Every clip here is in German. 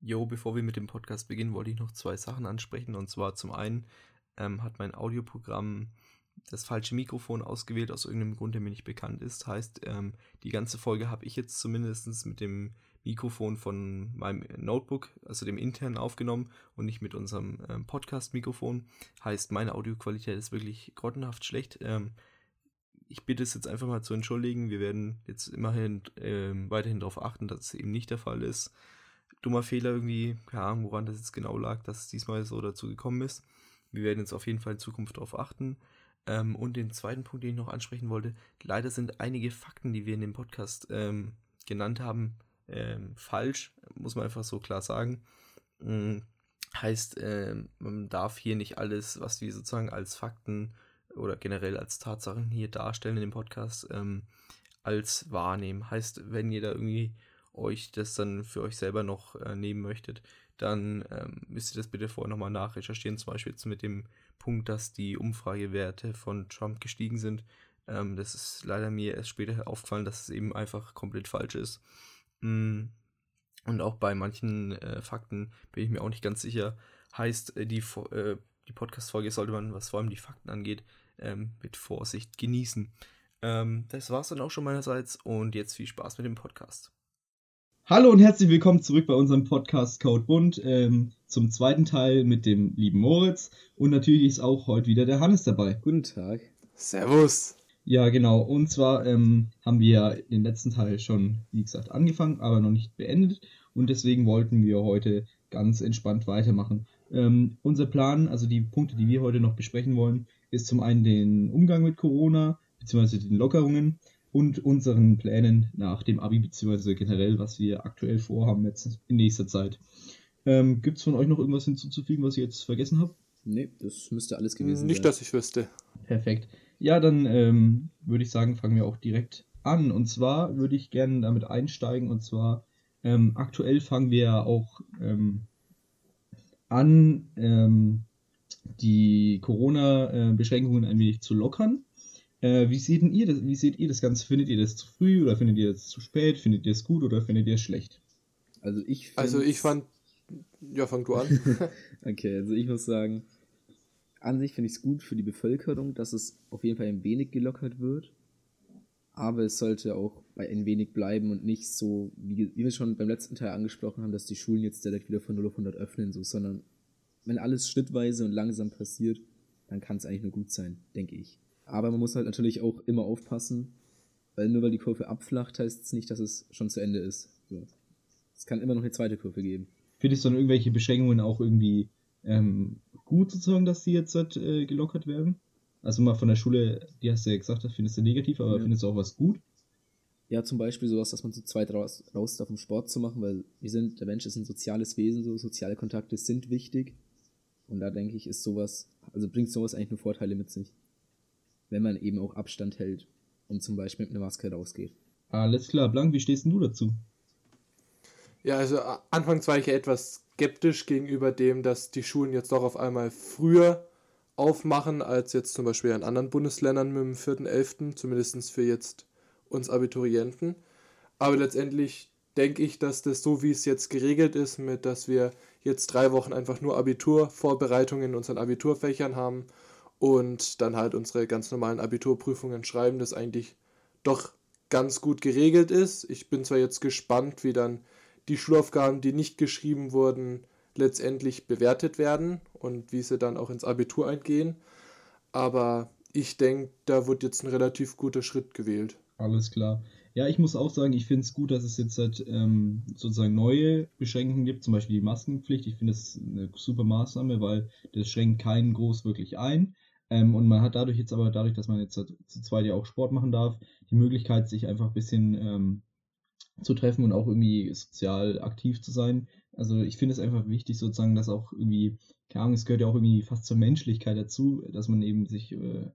Jo, bevor wir mit dem Podcast beginnen, wollte ich noch zwei Sachen ansprechen. Und zwar zum einen ähm, hat mein Audioprogramm das falsche Mikrofon ausgewählt, aus irgendeinem Grund, der mir nicht bekannt ist. Heißt, ähm, die ganze Folge habe ich jetzt zumindest mit dem Mikrofon von meinem Notebook, also dem internen, aufgenommen und nicht mit unserem ähm, Podcast-Mikrofon. Heißt, meine Audioqualität ist wirklich grottenhaft schlecht. Ähm, ich bitte es jetzt einfach mal zu entschuldigen. Wir werden jetzt immerhin ähm, weiterhin darauf achten, dass es eben nicht der Fall ist dummer Fehler irgendwie, keine Ahnung, woran das jetzt genau lag, dass es diesmal so dazu gekommen ist. Wir werden jetzt auf jeden Fall in Zukunft darauf achten. Ähm, und den zweiten Punkt, den ich noch ansprechen wollte, leider sind einige Fakten, die wir in dem Podcast ähm, genannt haben, ähm, falsch, muss man einfach so klar sagen. Mhm. Heißt, ähm, man darf hier nicht alles, was wir sozusagen als Fakten oder generell als Tatsachen hier darstellen in dem Podcast, ähm, als wahrnehmen. Heißt, wenn ihr da irgendwie euch das dann für euch selber noch äh, nehmen möchtet, dann ähm, müsst ihr das bitte vorher nochmal nachrecherchieren. Zum Beispiel jetzt mit dem Punkt, dass die Umfragewerte von Trump gestiegen sind. Ähm, das ist leider mir erst später aufgefallen, dass es eben einfach komplett falsch ist. Mm. Und auch bei manchen äh, Fakten bin ich mir auch nicht ganz sicher. Heißt, äh, die, äh, die Podcast-Folge sollte man, was vor allem die Fakten angeht, ähm, mit Vorsicht genießen. Ähm, das war's dann auch schon meinerseits und jetzt viel Spaß mit dem Podcast. Hallo und herzlich willkommen zurück bei unserem Podcast Code Bund ähm, zum zweiten Teil mit dem lieben Moritz und natürlich ist auch heute wieder der Hannes dabei. Guten Tag. Servus. Ja, genau. Und zwar ähm, haben wir den letzten Teil schon, wie gesagt, angefangen, aber noch nicht beendet und deswegen wollten wir heute ganz entspannt weitermachen. Ähm, unser Plan, also die Punkte, die wir heute noch besprechen wollen, ist zum einen den Umgang mit Corona bzw. den Lockerungen und unseren Plänen nach dem Abi, beziehungsweise generell, was wir aktuell vorhaben jetzt in nächster Zeit. Ähm, Gibt es von euch noch irgendwas hinzuzufügen, was ich jetzt vergessen habe? Nee, das müsste alles gewesen Nicht, sein. Nicht, dass ich wüsste. Perfekt. Ja, dann ähm, würde ich sagen, fangen wir auch direkt an. Und zwar würde ich gerne damit einsteigen. Und zwar ähm, aktuell fangen wir auch ähm, an, ähm, die Corona-Beschränkungen ein wenig zu lockern. Äh, wie, seht ihr das, wie seht ihr das Ganze? Findet ihr das zu früh oder findet ihr das zu spät? Findet ihr es gut oder findet ihr es schlecht? Also ich Also ich fand. Ja, fang du an. okay, also ich muss sagen, an sich finde ich es gut für die Bevölkerung, dass es auf jeden Fall ein wenig gelockert wird. Aber es sollte auch bei ein wenig bleiben und nicht so, wie, wie wir schon beim letzten Teil angesprochen haben, dass die Schulen jetzt direkt wieder von 0 auf 100 öffnen, so, sondern wenn alles schrittweise und langsam passiert, dann kann es eigentlich nur gut sein, denke ich. Aber man muss halt natürlich auch immer aufpassen, weil nur weil die Kurve abflacht, heißt es nicht, dass es schon zu Ende ist. So. Es kann immer noch eine zweite Kurve geben. Findest du dann irgendwelche Beschränkungen auch irgendwie ähm, gut sozusagen, dass die jetzt halt, äh, gelockert werden? Also mal von der Schule, die hast du ja gesagt, das findest du negativ, aber ja. findest du auch was gut? Ja, zum Beispiel sowas, dass man zu zweit raus, raus darf, um Sport zu machen, weil wir sind, der Mensch ist ein soziales Wesen, so soziale Kontakte sind wichtig. Und da denke ich, ist sowas, also bringt sowas eigentlich nur Vorteile mit sich wenn man eben auch Abstand hält und zum Beispiel mit einer Maske rausgeht. Alles klar, Blank, wie stehst denn du dazu? Ja, also anfangs war ich ja etwas skeptisch gegenüber dem, dass die Schulen jetzt doch auf einmal früher aufmachen als jetzt zum Beispiel in anderen Bundesländern mit dem 4.11., zumindest für jetzt uns Abiturienten. Aber letztendlich denke ich, dass das so wie es jetzt geregelt ist, mit dass wir jetzt drei Wochen einfach nur Abiturvorbereitungen in unseren Abiturfächern haben und dann halt unsere ganz normalen Abiturprüfungen schreiben, das eigentlich doch ganz gut geregelt ist. Ich bin zwar jetzt gespannt, wie dann die Schulaufgaben, die nicht geschrieben wurden, letztendlich bewertet werden und wie sie dann auch ins Abitur eingehen. Aber ich denke, da wird jetzt ein relativ guter Schritt gewählt. Alles klar. Ja, ich muss auch sagen, ich finde es gut, dass es jetzt halt ähm, sozusagen neue Beschränkungen gibt, zum Beispiel die Maskenpflicht. Ich finde es eine super Maßnahme, weil das schränkt keinen groß wirklich ein. Ähm, und man hat dadurch jetzt aber, dadurch, dass man jetzt zu zweit ja auch Sport machen darf, die Möglichkeit, sich einfach ein bisschen ähm, zu treffen und auch irgendwie sozial aktiv zu sein. Also ich finde es einfach wichtig, sozusagen, dass auch irgendwie, keine Ahnung, es gehört ja auch irgendwie fast zur Menschlichkeit dazu, dass man eben sich äh,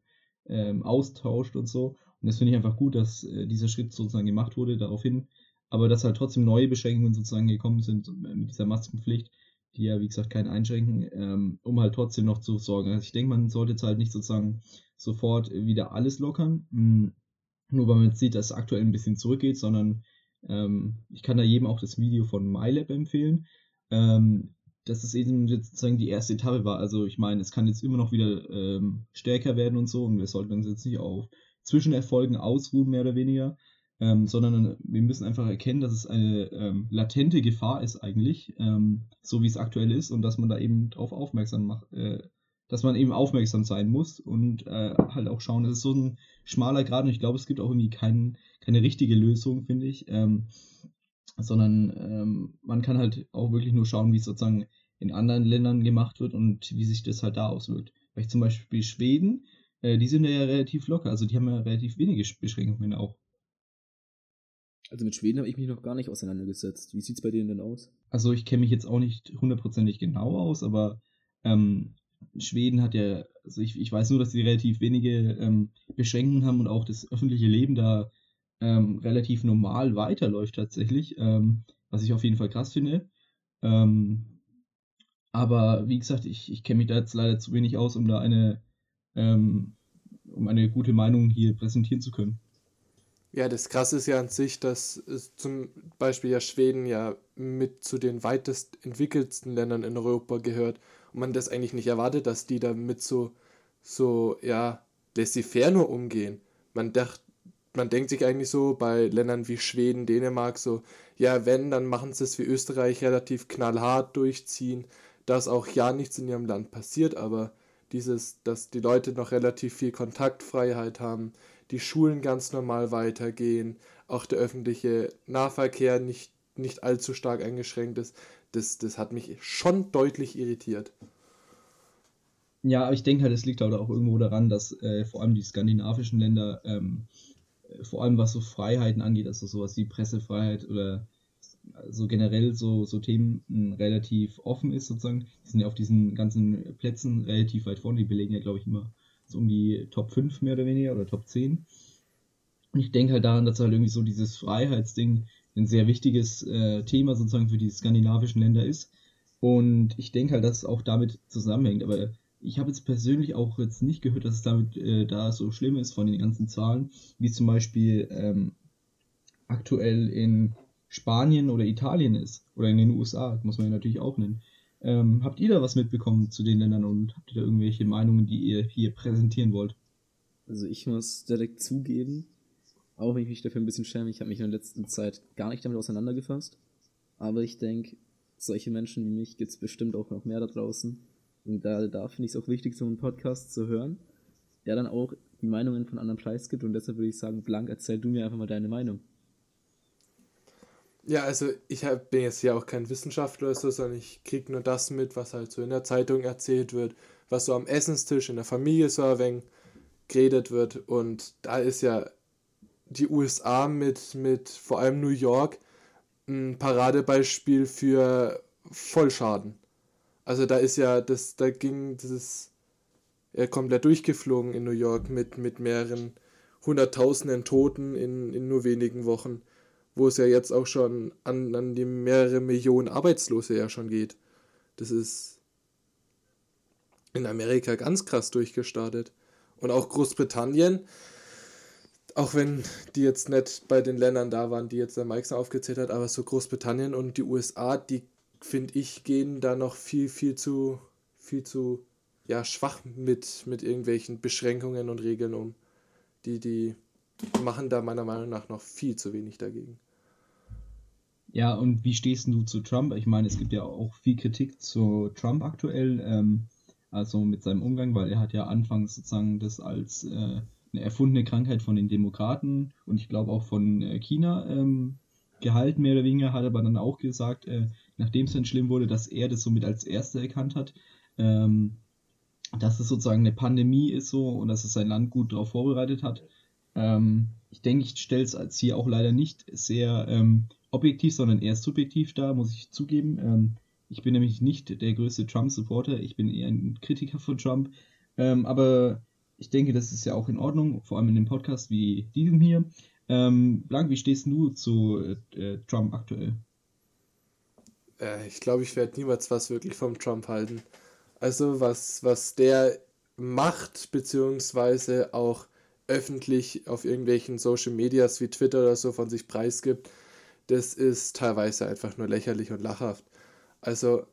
ähm, austauscht und so. Und das finde ich einfach gut, dass äh, dieser Schritt sozusagen gemacht wurde daraufhin. Aber dass halt trotzdem neue Beschränkungen sozusagen gekommen sind äh, mit dieser Maskenpflicht, die ja, wie gesagt, keinen einschränken, ähm, um halt trotzdem noch zu sorgen. Also ich denke, man sollte jetzt halt nicht sozusagen sofort wieder alles lockern, mh, hm, nur weil man jetzt sieht, dass es aktuell ein bisschen zurückgeht, sondern ähm, ich kann da jedem auch das Video von MyLab empfehlen. ähm, dass es eben sozusagen die erste Etappe war. Also ich meine, es kann jetzt immer noch wieder ähm, stärker werden und so und wir sollten uns jetzt nicht auf Zwischenerfolgen ausruhen, mehr oder weniger, ähm, sondern wir müssen einfach erkennen, dass es eine ähm, latente Gefahr ist eigentlich, ähm, so wie es aktuell ist und dass man da eben drauf aufmerksam macht, äh, dass man eben aufmerksam sein muss und äh, halt auch schauen, das ist so ein schmaler Grad und ich glaube, es gibt auch irgendwie kein, keine richtige Lösung, finde ich. Ähm, sondern ähm, man kann halt auch wirklich nur schauen, wie es sozusagen in anderen Ländern gemacht wird und wie sich das halt da auswirkt. Weil ich zum Beispiel Schweden, äh, die sind ja relativ locker, also die haben ja relativ wenige Beschränkungen auch. Also mit Schweden habe ich mich noch gar nicht auseinandergesetzt. Wie sieht es bei denen denn aus? Also ich kenne mich jetzt auch nicht hundertprozentig genau aus, aber ähm, Schweden hat ja, also ich, ich weiß nur, dass sie relativ wenige ähm, Beschränkungen haben und auch das öffentliche Leben da ähm, relativ normal weiterläuft tatsächlich, ähm, was ich auf jeden Fall krass finde. Ähm, aber wie gesagt, ich, ich kenne mich da jetzt leider zu wenig aus, um da eine, ähm, um eine gute Meinung hier präsentieren zu können. Ja, das Krasse ist ja an sich, dass zum Beispiel ja Schweden ja mit zu den weitest entwickelsten Ländern in Europa gehört und man das eigentlich nicht erwartet, dass die da mit so, so, ja, laissez-faire nur umgehen. Man dacht, man denkt sich eigentlich so bei Ländern wie Schweden, Dänemark so, ja, wenn, dann machen sie es wie Österreich relativ knallhart durchziehen, dass auch ja nichts in ihrem Land passiert, aber dieses, dass die Leute noch relativ viel Kontaktfreiheit haben, die Schulen ganz normal weitergehen, auch der öffentliche Nahverkehr nicht, nicht allzu stark eingeschränkt ist, das, das hat mich schon deutlich irritiert. Ja, aber ich denke halt, es liegt halt auch irgendwo daran, dass äh, vor allem die skandinavischen Länder ähm, vor allem was so Freiheiten angeht, also sowas wie Pressefreiheit oder so generell so, so Themen relativ offen ist sozusagen. Die sind ja auf diesen ganzen Plätzen relativ weit vorne, die belegen ja glaube ich immer so um die Top 5 mehr oder weniger oder Top 10. Und ich denke halt daran, dass halt irgendwie so dieses Freiheitsding ein sehr wichtiges äh, Thema sozusagen für die skandinavischen Länder ist. Und ich denke halt, dass es auch damit zusammenhängt. Aber ich habe jetzt persönlich auch jetzt nicht gehört, dass es damit äh, da so schlimm ist von den ganzen Zahlen, wie zum Beispiel ähm, aktuell in Spanien oder Italien ist oder in den USA, muss man ja natürlich auch nennen. Ähm, habt ihr da was mitbekommen zu den Ländern und habt ihr da irgendwelche Meinungen, die ihr hier präsentieren wollt? Also ich muss direkt zugeben, auch wenn ich mich dafür ein bisschen schäme, ich habe mich in der letzten Zeit gar nicht damit auseinandergefasst. Aber ich denke, solche Menschen wie mich gibt es bestimmt auch noch mehr da draußen, und da, da finde ich es auch wichtig, so einen Podcast zu hören, der dann auch die Meinungen von anderen Preis gibt. Und deshalb würde ich sagen, Blank, erzähl du mir einfach mal deine Meinung. Ja, also ich hab, bin jetzt ja auch kein Wissenschaftler oder so, sondern ich kriege nur das mit, was halt so in der Zeitung erzählt wird, was so am Essenstisch in der Familie so ein geredet wird. Und da ist ja die USA mit, mit vor allem New York ein Paradebeispiel für Vollschaden. Also da ist ja, das, da ging dieses, er komplett durchgeflogen in New York mit, mit mehreren hunderttausenden Toten in, in nur wenigen Wochen, wo es ja jetzt auch schon an, an die mehrere Millionen Arbeitslose ja schon geht. Das ist in Amerika ganz krass durchgestartet. Und auch Großbritannien, auch wenn die jetzt nicht bei den Ländern da waren, die jetzt der Mike aufgezählt hat, aber so Großbritannien und die USA, die finde ich, gehen da noch viel, viel zu, viel zu ja, schwach mit, mit irgendwelchen Beschränkungen und Regeln um. Die, die machen da meiner Meinung nach noch viel zu wenig dagegen. Ja, und wie stehst du zu Trump? Ich meine, es gibt ja auch viel Kritik zu Trump aktuell, ähm, also mit seinem Umgang, weil er hat ja anfangs sozusagen das als äh, eine erfundene Krankheit von den Demokraten und ich glaube auch von äh, China ähm, gehalten, mehr oder weniger, hat aber dann auch gesagt, äh, nachdem es dann schlimm wurde, dass er das somit als Erster erkannt hat, ähm, dass es sozusagen eine Pandemie ist so und dass es sein Land gut darauf vorbereitet hat. Ähm, ich denke, ich stelle es hier auch leider nicht sehr ähm, objektiv, sondern eher subjektiv dar, muss ich zugeben. Ähm, ich bin nämlich nicht der größte Trump-Supporter, ich bin eher ein Kritiker von Trump. Ähm, aber ich denke, das ist ja auch in Ordnung, vor allem in einem Podcast wie diesem hier. Ähm, Blank, wie stehst du zu äh, Trump aktuell? Äh, ich glaube, ich werde niemals was wirklich vom Trump halten. Also was, was der macht, beziehungsweise auch öffentlich auf irgendwelchen Social Medias wie Twitter oder so von sich preisgibt, das ist teilweise einfach nur lächerlich und lachhaft. Also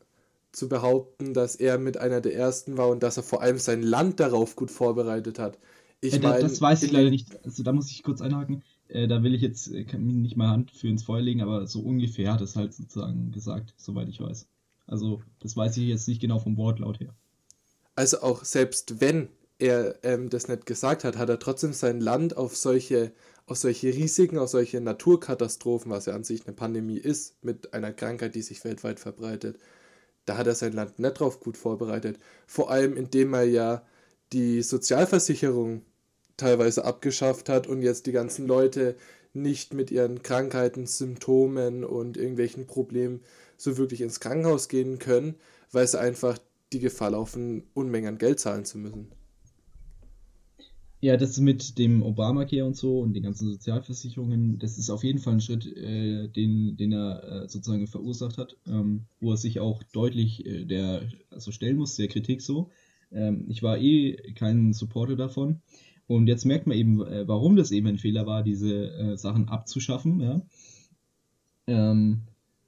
zu behaupten, dass er mit einer der ersten war und dass er vor allem sein Land darauf gut vorbereitet hat. Ich äh, mein, das weiß ich leider nicht. Also da muss ich kurz einhaken. Äh, da will ich jetzt äh, kann nicht mal Hand für ins Feuer legen, aber so ungefähr hat es halt sozusagen gesagt, soweit ich weiß. Also das weiß ich jetzt nicht genau vom Wortlaut her. Also auch selbst wenn er ähm, das nicht gesagt hat, hat er trotzdem sein Land auf solche, auf solche Risiken, auf solche Naturkatastrophen, was ja an sich eine Pandemie ist, mit einer Krankheit, die sich weltweit verbreitet, da hat er sein Land nicht drauf gut vorbereitet. Vor allem indem er ja die Sozialversicherung teilweise abgeschafft hat und jetzt die ganzen Leute nicht mit ihren Krankheiten, Symptomen und irgendwelchen Problemen so wirklich ins Krankenhaus gehen können, weil sie einfach die Gefahr laufen, Unmengen an Geld zahlen zu müssen. Ja, das mit dem Obamacare und so und den ganzen Sozialversicherungen, das ist auf jeden Fall ein Schritt, äh, den, den er äh, sozusagen verursacht hat, ähm, wo er sich auch deutlich äh, der also stellen muss, der Kritik so. Ähm, ich war eh kein Supporter davon. Und jetzt merkt man eben, äh, warum das eben ein Fehler war, diese äh, Sachen abzuschaffen. Ja? Ähm,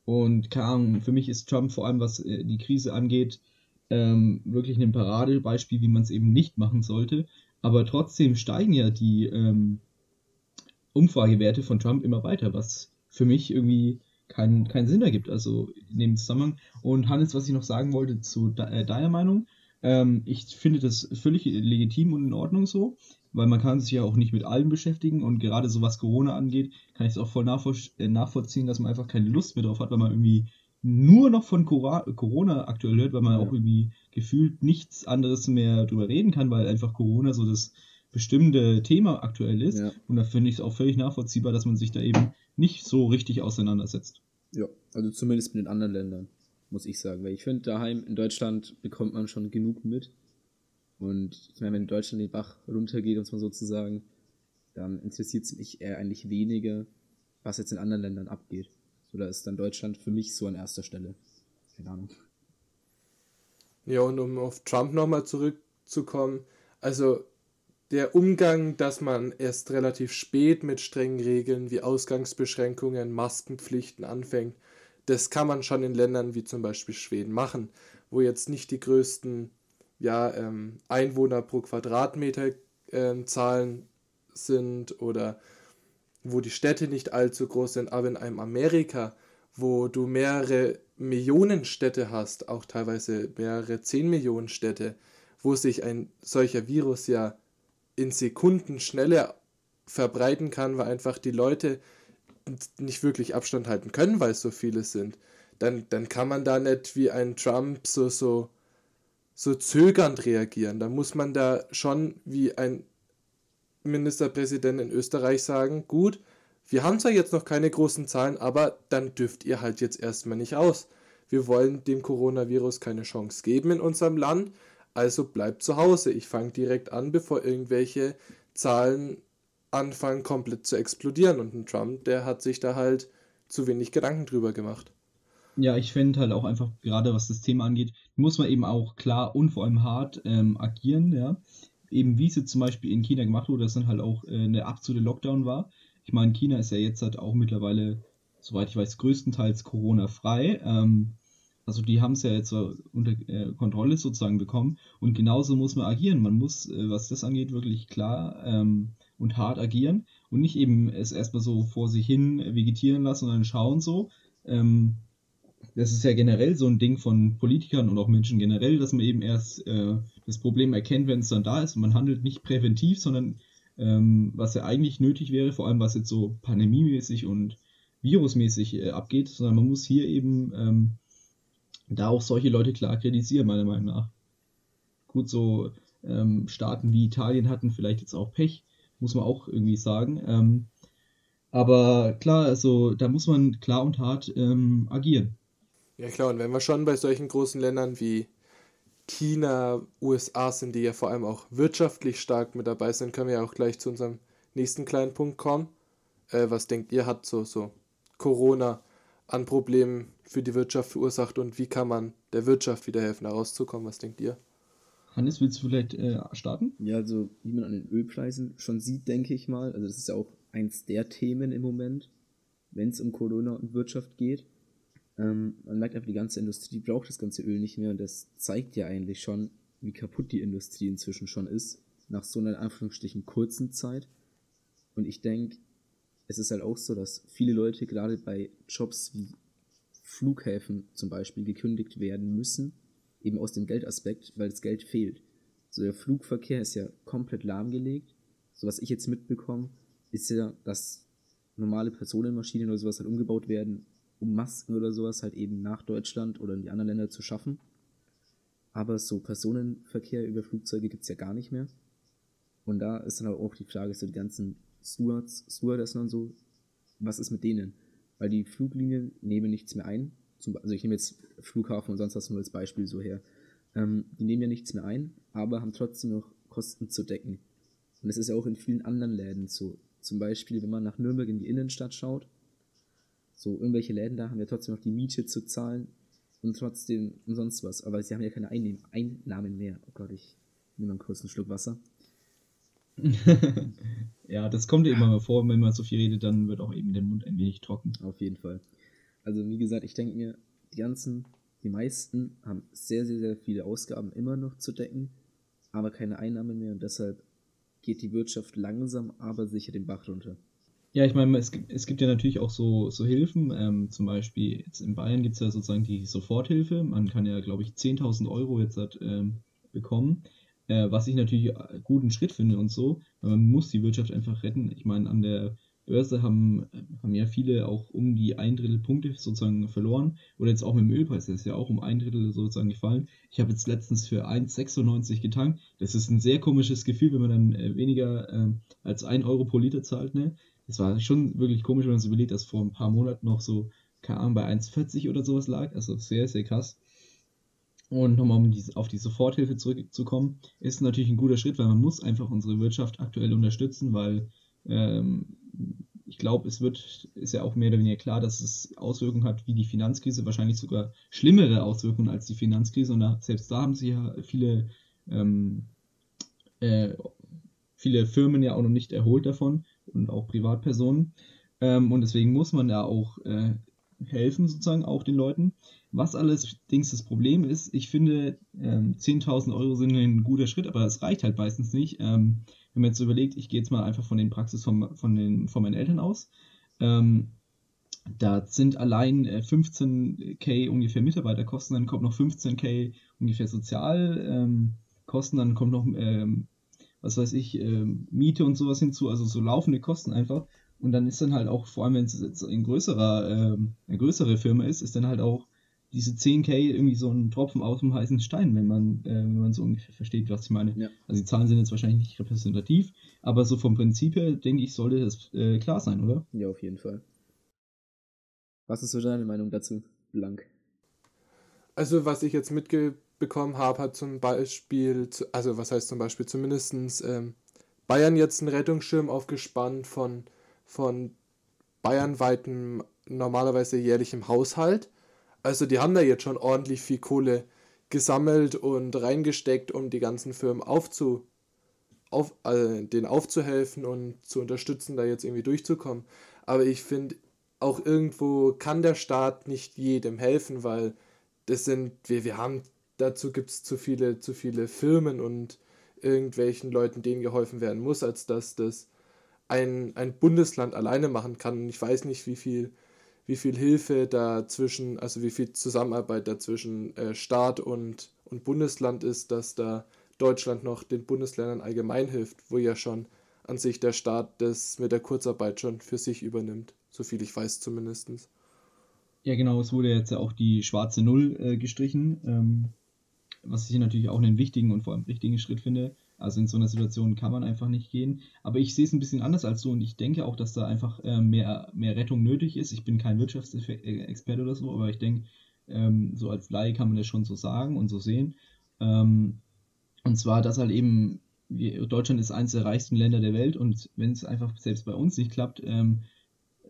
und keine für mich ist Trump vor allem, was äh, die Krise angeht, ähm, wirklich ein Paradebeispiel, wie man es eben nicht machen sollte. Aber trotzdem steigen ja die ähm, Umfragewerte von Trump immer weiter, was für mich irgendwie keinen keinen Sinn ergibt, also in dem Zusammenhang. Und Hannes, was ich noch sagen wollte zu de äh, deiner Meinung, ähm, ich finde das völlig legitim und in Ordnung so, weil man kann sich ja auch nicht mit allem beschäftigen. Und gerade so was Corona angeht, kann ich es auch voll äh, nachvollziehen, dass man einfach keine Lust mehr drauf hat, weil man irgendwie nur noch von Corona aktuell hört, weil man ja. auch irgendwie gefühlt nichts anderes mehr drüber reden kann, weil einfach Corona so das bestimmte Thema aktuell ist. Ja. Und da finde ich es auch völlig nachvollziehbar, dass man sich da eben nicht so richtig auseinandersetzt. Ja, also zumindest mit den anderen Ländern, muss ich sagen. Weil ich finde, daheim in Deutschland bekommt man schon genug mit. Und ich meine, wenn in Deutschland den Bach runtergeht, um es mal so zu sagen, dann interessiert es mich eher eigentlich weniger, was jetzt in anderen Ländern abgeht. Da ist dann Deutschland für mich so an erster Stelle. Keine Ahnung. Ja, und um auf Trump nochmal zurückzukommen, also der Umgang, dass man erst relativ spät mit strengen Regeln wie Ausgangsbeschränkungen, Maskenpflichten anfängt, das kann man schon in Ländern wie zum Beispiel Schweden machen, wo jetzt nicht die größten ja, ähm, Einwohner pro Quadratmeter äh, Zahlen sind oder wo die Städte nicht allzu groß sind, aber in einem Amerika, wo du mehrere Millionen Städte hast, auch teilweise mehrere 10 Millionen Städte, wo sich ein solcher Virus ja in Sekunden schneller verbreiten kann, weil einfach die Leute nicht wirklich Abstand halten können, weil es so viele sind, dann, dann kann man da nicht wie ein Trump so, so, so zögernd reagieren. Da muss man da schon wie ein Ministerpräsident in Österreich sagen, gut, wir haben zwar jetzt noch keine großen Zahlen, aber dann dürft ihr halt jetzt erstmal nicht aus. Wir wollen dem Coronavirus keine Chance geben in unserem Land, also bleibt zu Hause. Ich fange direkt an, bevor irgendwelche Zahlen anfangen komplett zu explodieren. Und ein Trump, der hat sich da halt zu wenig Gedanken drüber gemacht. Ja, ich finde halt auch einfach, gerade was das Thema angeht, muss man eben auch klar und vor allem hart ähm, agieren, ja eben wie es jetzt zum Beispiel in China gemacht wurde, dass dann halt auch äh, eine absolute Lockdown war. Ich meine, China ist ja jetzt halt auch mittlerweile, soweit ich weiß, größtenteils Corona-frei. Ähm, also die haben es ja jetzt unter äh, Kontrolle sozusagen bekommen und genauso muss man agieren. Man muss, äh, was das angeht, wirklich klar ähm, und hart agieren und nicht eben es erstmal so vor sich hin vegetieren lassen und dann schauen so. Ähm, das ist ja generell so ein Ding von Politikern und auch Menschen generell, dass man eben erst äh, das Problem erkennt, wenn es dann da ist und man handelt nicht präventiv, sondern ähm, was ja eigentlich nötig wäre, vor allem was jetzt so pandemiemäßig und virusmäßig äh, abgeht, sondern man muss hier eben ähm, da auch solche Leute klar kritisieren, meiner Meinung nach. Gut, so ähm, Staaten wie Italien hatten vielleicht jetzt auch Pech, muss man auch irgendwie sagen. Ähm, aber klar, also da muss man klar und hart ähm, agieren. Ja klar, und wenn wir schon bei solchen großen Ländern wie China, USA sind, die ja vor allem auch wirtschaftlich stark mit dabei sind, können wir ja auch gleich zu unserem nächsten kleinen Punkt kommen. Äh, was denkt ihr, hat so, so Corona an Problemen für die Wirtschaft verursacht und wie kann man der Wirtschaft wieder helfen, da rauszukommen? Was denkt ihr? Hannes, willst du vielleicht äh, starten? Ja, also wie man an den Ölpreisen schon sieht, denke ich mal. Also das ist ja auch eins der Themen im Moment, wenn es um Corona und Wirtschaft geht. Ähm, man merkt einfach, die ganze Industrie braucht das ganze Öl nicht mehr und das zeigt ja eigentlich schon, wie kaputt die Industrie inzwischen schon ist, nach so einer in Anführungsstrichen kurzen Zeit. Und ich denke, es ist halt auch so, dass viele Leute gerade bei Jobs wie Flughäfen zum Beispiel gekündigt werden müssen, eben aus dem Geldaspekt, weil das Geld fehlt. So der Flugverkehr ist ja komplett lahmgelegt. So was ich jetzt mitbekomme, ist ja, dass normale Personenmaschinen oder sowas halt umgebaut werden, um Masken oder sowas halt eben nach Deutschland oder in die anderen Länder zu schaffen. Aber so Personenverkehr über Flugzeuge gibt es ja gar nicht mehr. Und da ist dann auch die Frage, so die ganzen Stewards, Stewardessen und so, was ist mit denen? Weil die Fluglinien nehmen nichts mehr ein. Also ich nehme jetzt Flughafen und sonst was nur als Beispiel so her. Ähm, die nehmen ja nichts mehr ein, aber haben trotzdem noch Kosten zu decken. Und das ist ja auch in vielen anderen Läden so. Zum Beispiel, wenn man nach Nürnberg in die Innenstadt schaut, so irgendwelche Läden da haben ja trotzdem noch die Miete zu zahlen und trotzdem und sonst was. Aber sie haben ja keine Einnahmen mehr. Oh Gott, ich nehme mal einen kurzen Schluck Wasser. ja, das kommt ja immer mal vor, wenn man so viel redet, dann wird auch eben der Mund ein wenig trocken. Auf jeden Fall. Also wie gesagt, ich denke mir, die ganzen, die meisten haben sehr, sehr, sehr viele Ausgaben immer noch zu decken, aber keine Einnahmen mehr und deshalb geht die Wirtschaft langsam, aber sicher den Bach runter. Ja, ich meine, es gibt, es gibt ja natürlich auch so, so Hilfen. Ähm, zum Beispiel jetzt in Bayern gibt es ja sozusagen die Soforthilfe. Man kann ja, glaube ich, 10.000 Euro jetzt halt, ähm, bekommen. Äh, was ich natürlich einen guten Schritt finde und so. Weil man muss die Wirtschaft einfach retten. Ich meine, an der Börse haben, haben ja viele auch um die ein Drittel Punkte sozusagen verloren. Oder jetzt auch mit dem Ölpreis, der ist ja auch um ein Drittel sozusagen gefallen. Ich habe jetzt letztens für 1,96 getankt. Das ist ein sehr komisches Gefühl, wenn man dann äh, weniger äh, als 1 Euro pro Liter zahlt. Ne? Das war schon wirklich komisch, wenn man sich überlegt, dass vor ein paar Monaten noch so, keine Ahnung, bei 1,40 oder sowas lag. Also sehr, sehr krass. Und nochmal um die, auf die Soforthilfe zurückzukommen, ist natürlich ein guter Schritt, weil man muss einfach unsere Wirtschaft aktuell unterstützen, weil ähm, ich glaube, es wird, ist ja auch mehr oder weniger klar, dass es Auswirkungen hat wie die Finanzkrise, wahrscheinlich sogar schlimmere Auswirkungen als die Finanzkrise. Und da, selbst da haben sich ja viele, ähm, äh, viele Firmen ja auch noch nicht erholt davon und auch Privatpersonen. Ähm, und deswegen muss man ja auch äh, helfen, sozusagen auch den Leuten. Was allerdings das Problem ist, ich finde, ähm, 10.000 Euro sind ein guter Schritt, aber es reicht halt meistens nicht. Ähm, wenn man jetzt überlegt, ich gehe jetzt mal einfach von den Praxis vom, von, den, von meinen Eltern aus. Ähm, da sind allein äh, 15k ungefähr Mitarbeiterkosten, dann kommt noch 15k ungefähr Sozialkosten, dann kommt noch, ähm, was weiß ich, ähm, Miete und sowas hinzu, also so laufende Kosten einfach. Und dann ist dann halt auch, vor allem wenn es jetzt ein größerer, ähm, eine größere Firma ist, ist dann halt auch diese 10k irgendwie so ein Tropfen aus dem heißen Stein, wenn man, äh, wenn man so ungefähr versteht, was ich meine. Ja. Also die Zahlen sind jetzt wahrscheinlich nicht repräsentativ, aber so vom Prinzip her, denke ich, sollte das äh, klar sein, oder? Ja, auf jeden Fall. Was ist so deine Meinung dazu, Blank? Also, was ich jetzt mitbekommen habe, hat zum Beispiel, also was heißt zum Beispiel, zumindest ähm, Bayern jetzt einen Rettungsschirm aufgespannt von, von bayernweitem normalerweise jährlichem Haushalt. Also die haben da jetzt schon ordentlich viel Kohle gesammelt und reingesteckt, um die ganzen Firmen aufzu, auf, äh, denen aufzuhelfen und zu unterstützen, da jetzt irgendwie durchzukommen. Aber ich finde, auch irgendwo kann der Staat nicht jedem helfen, weil das sind, wir, wir haben, dazu gibt es zu viele, zu viele Firmen und irgendwelchen Leuten, denen geholfen werden muss, als dass das ein, ein Bundesland alleine machen kann. Und ich weiß nicht, wie viel wie viel Hilfe dazwischen, also wie viel Zusammenarbeit dazwischen äh, Staat und, und Bundesland ist, dass da Deutschland noch den Bundesländern allgemein hilft, wo ja schon an sich der Staat das mit der Kurzarbeit schon für sich übernimmt, so viel ich weiß zumindest. Ja, genau, es wurde jetzt ja auch die schwarze Null äh, gestrichen, ähm, was ich natürlich auch einen wichtigen und vor allem richtigen Schritt finde. Also in so einer Situation kann man einfach nicht gehen. Aber ich sehe es ein bisschen anders als so und ich denke auch, dass da einfach äh, mehr, mehr Rettung nötig ist. Ich bin kein Wirtschaftsexperte oder so, aber ich denke, ähm, so als Laie kann man das schon so sagen und so sehen. Ähm, und zwar, dass halt eben, Deutschland ist eines der reichsten Länder der Welt und wenn es einfach selbst bei uns nicht klappt, ähm,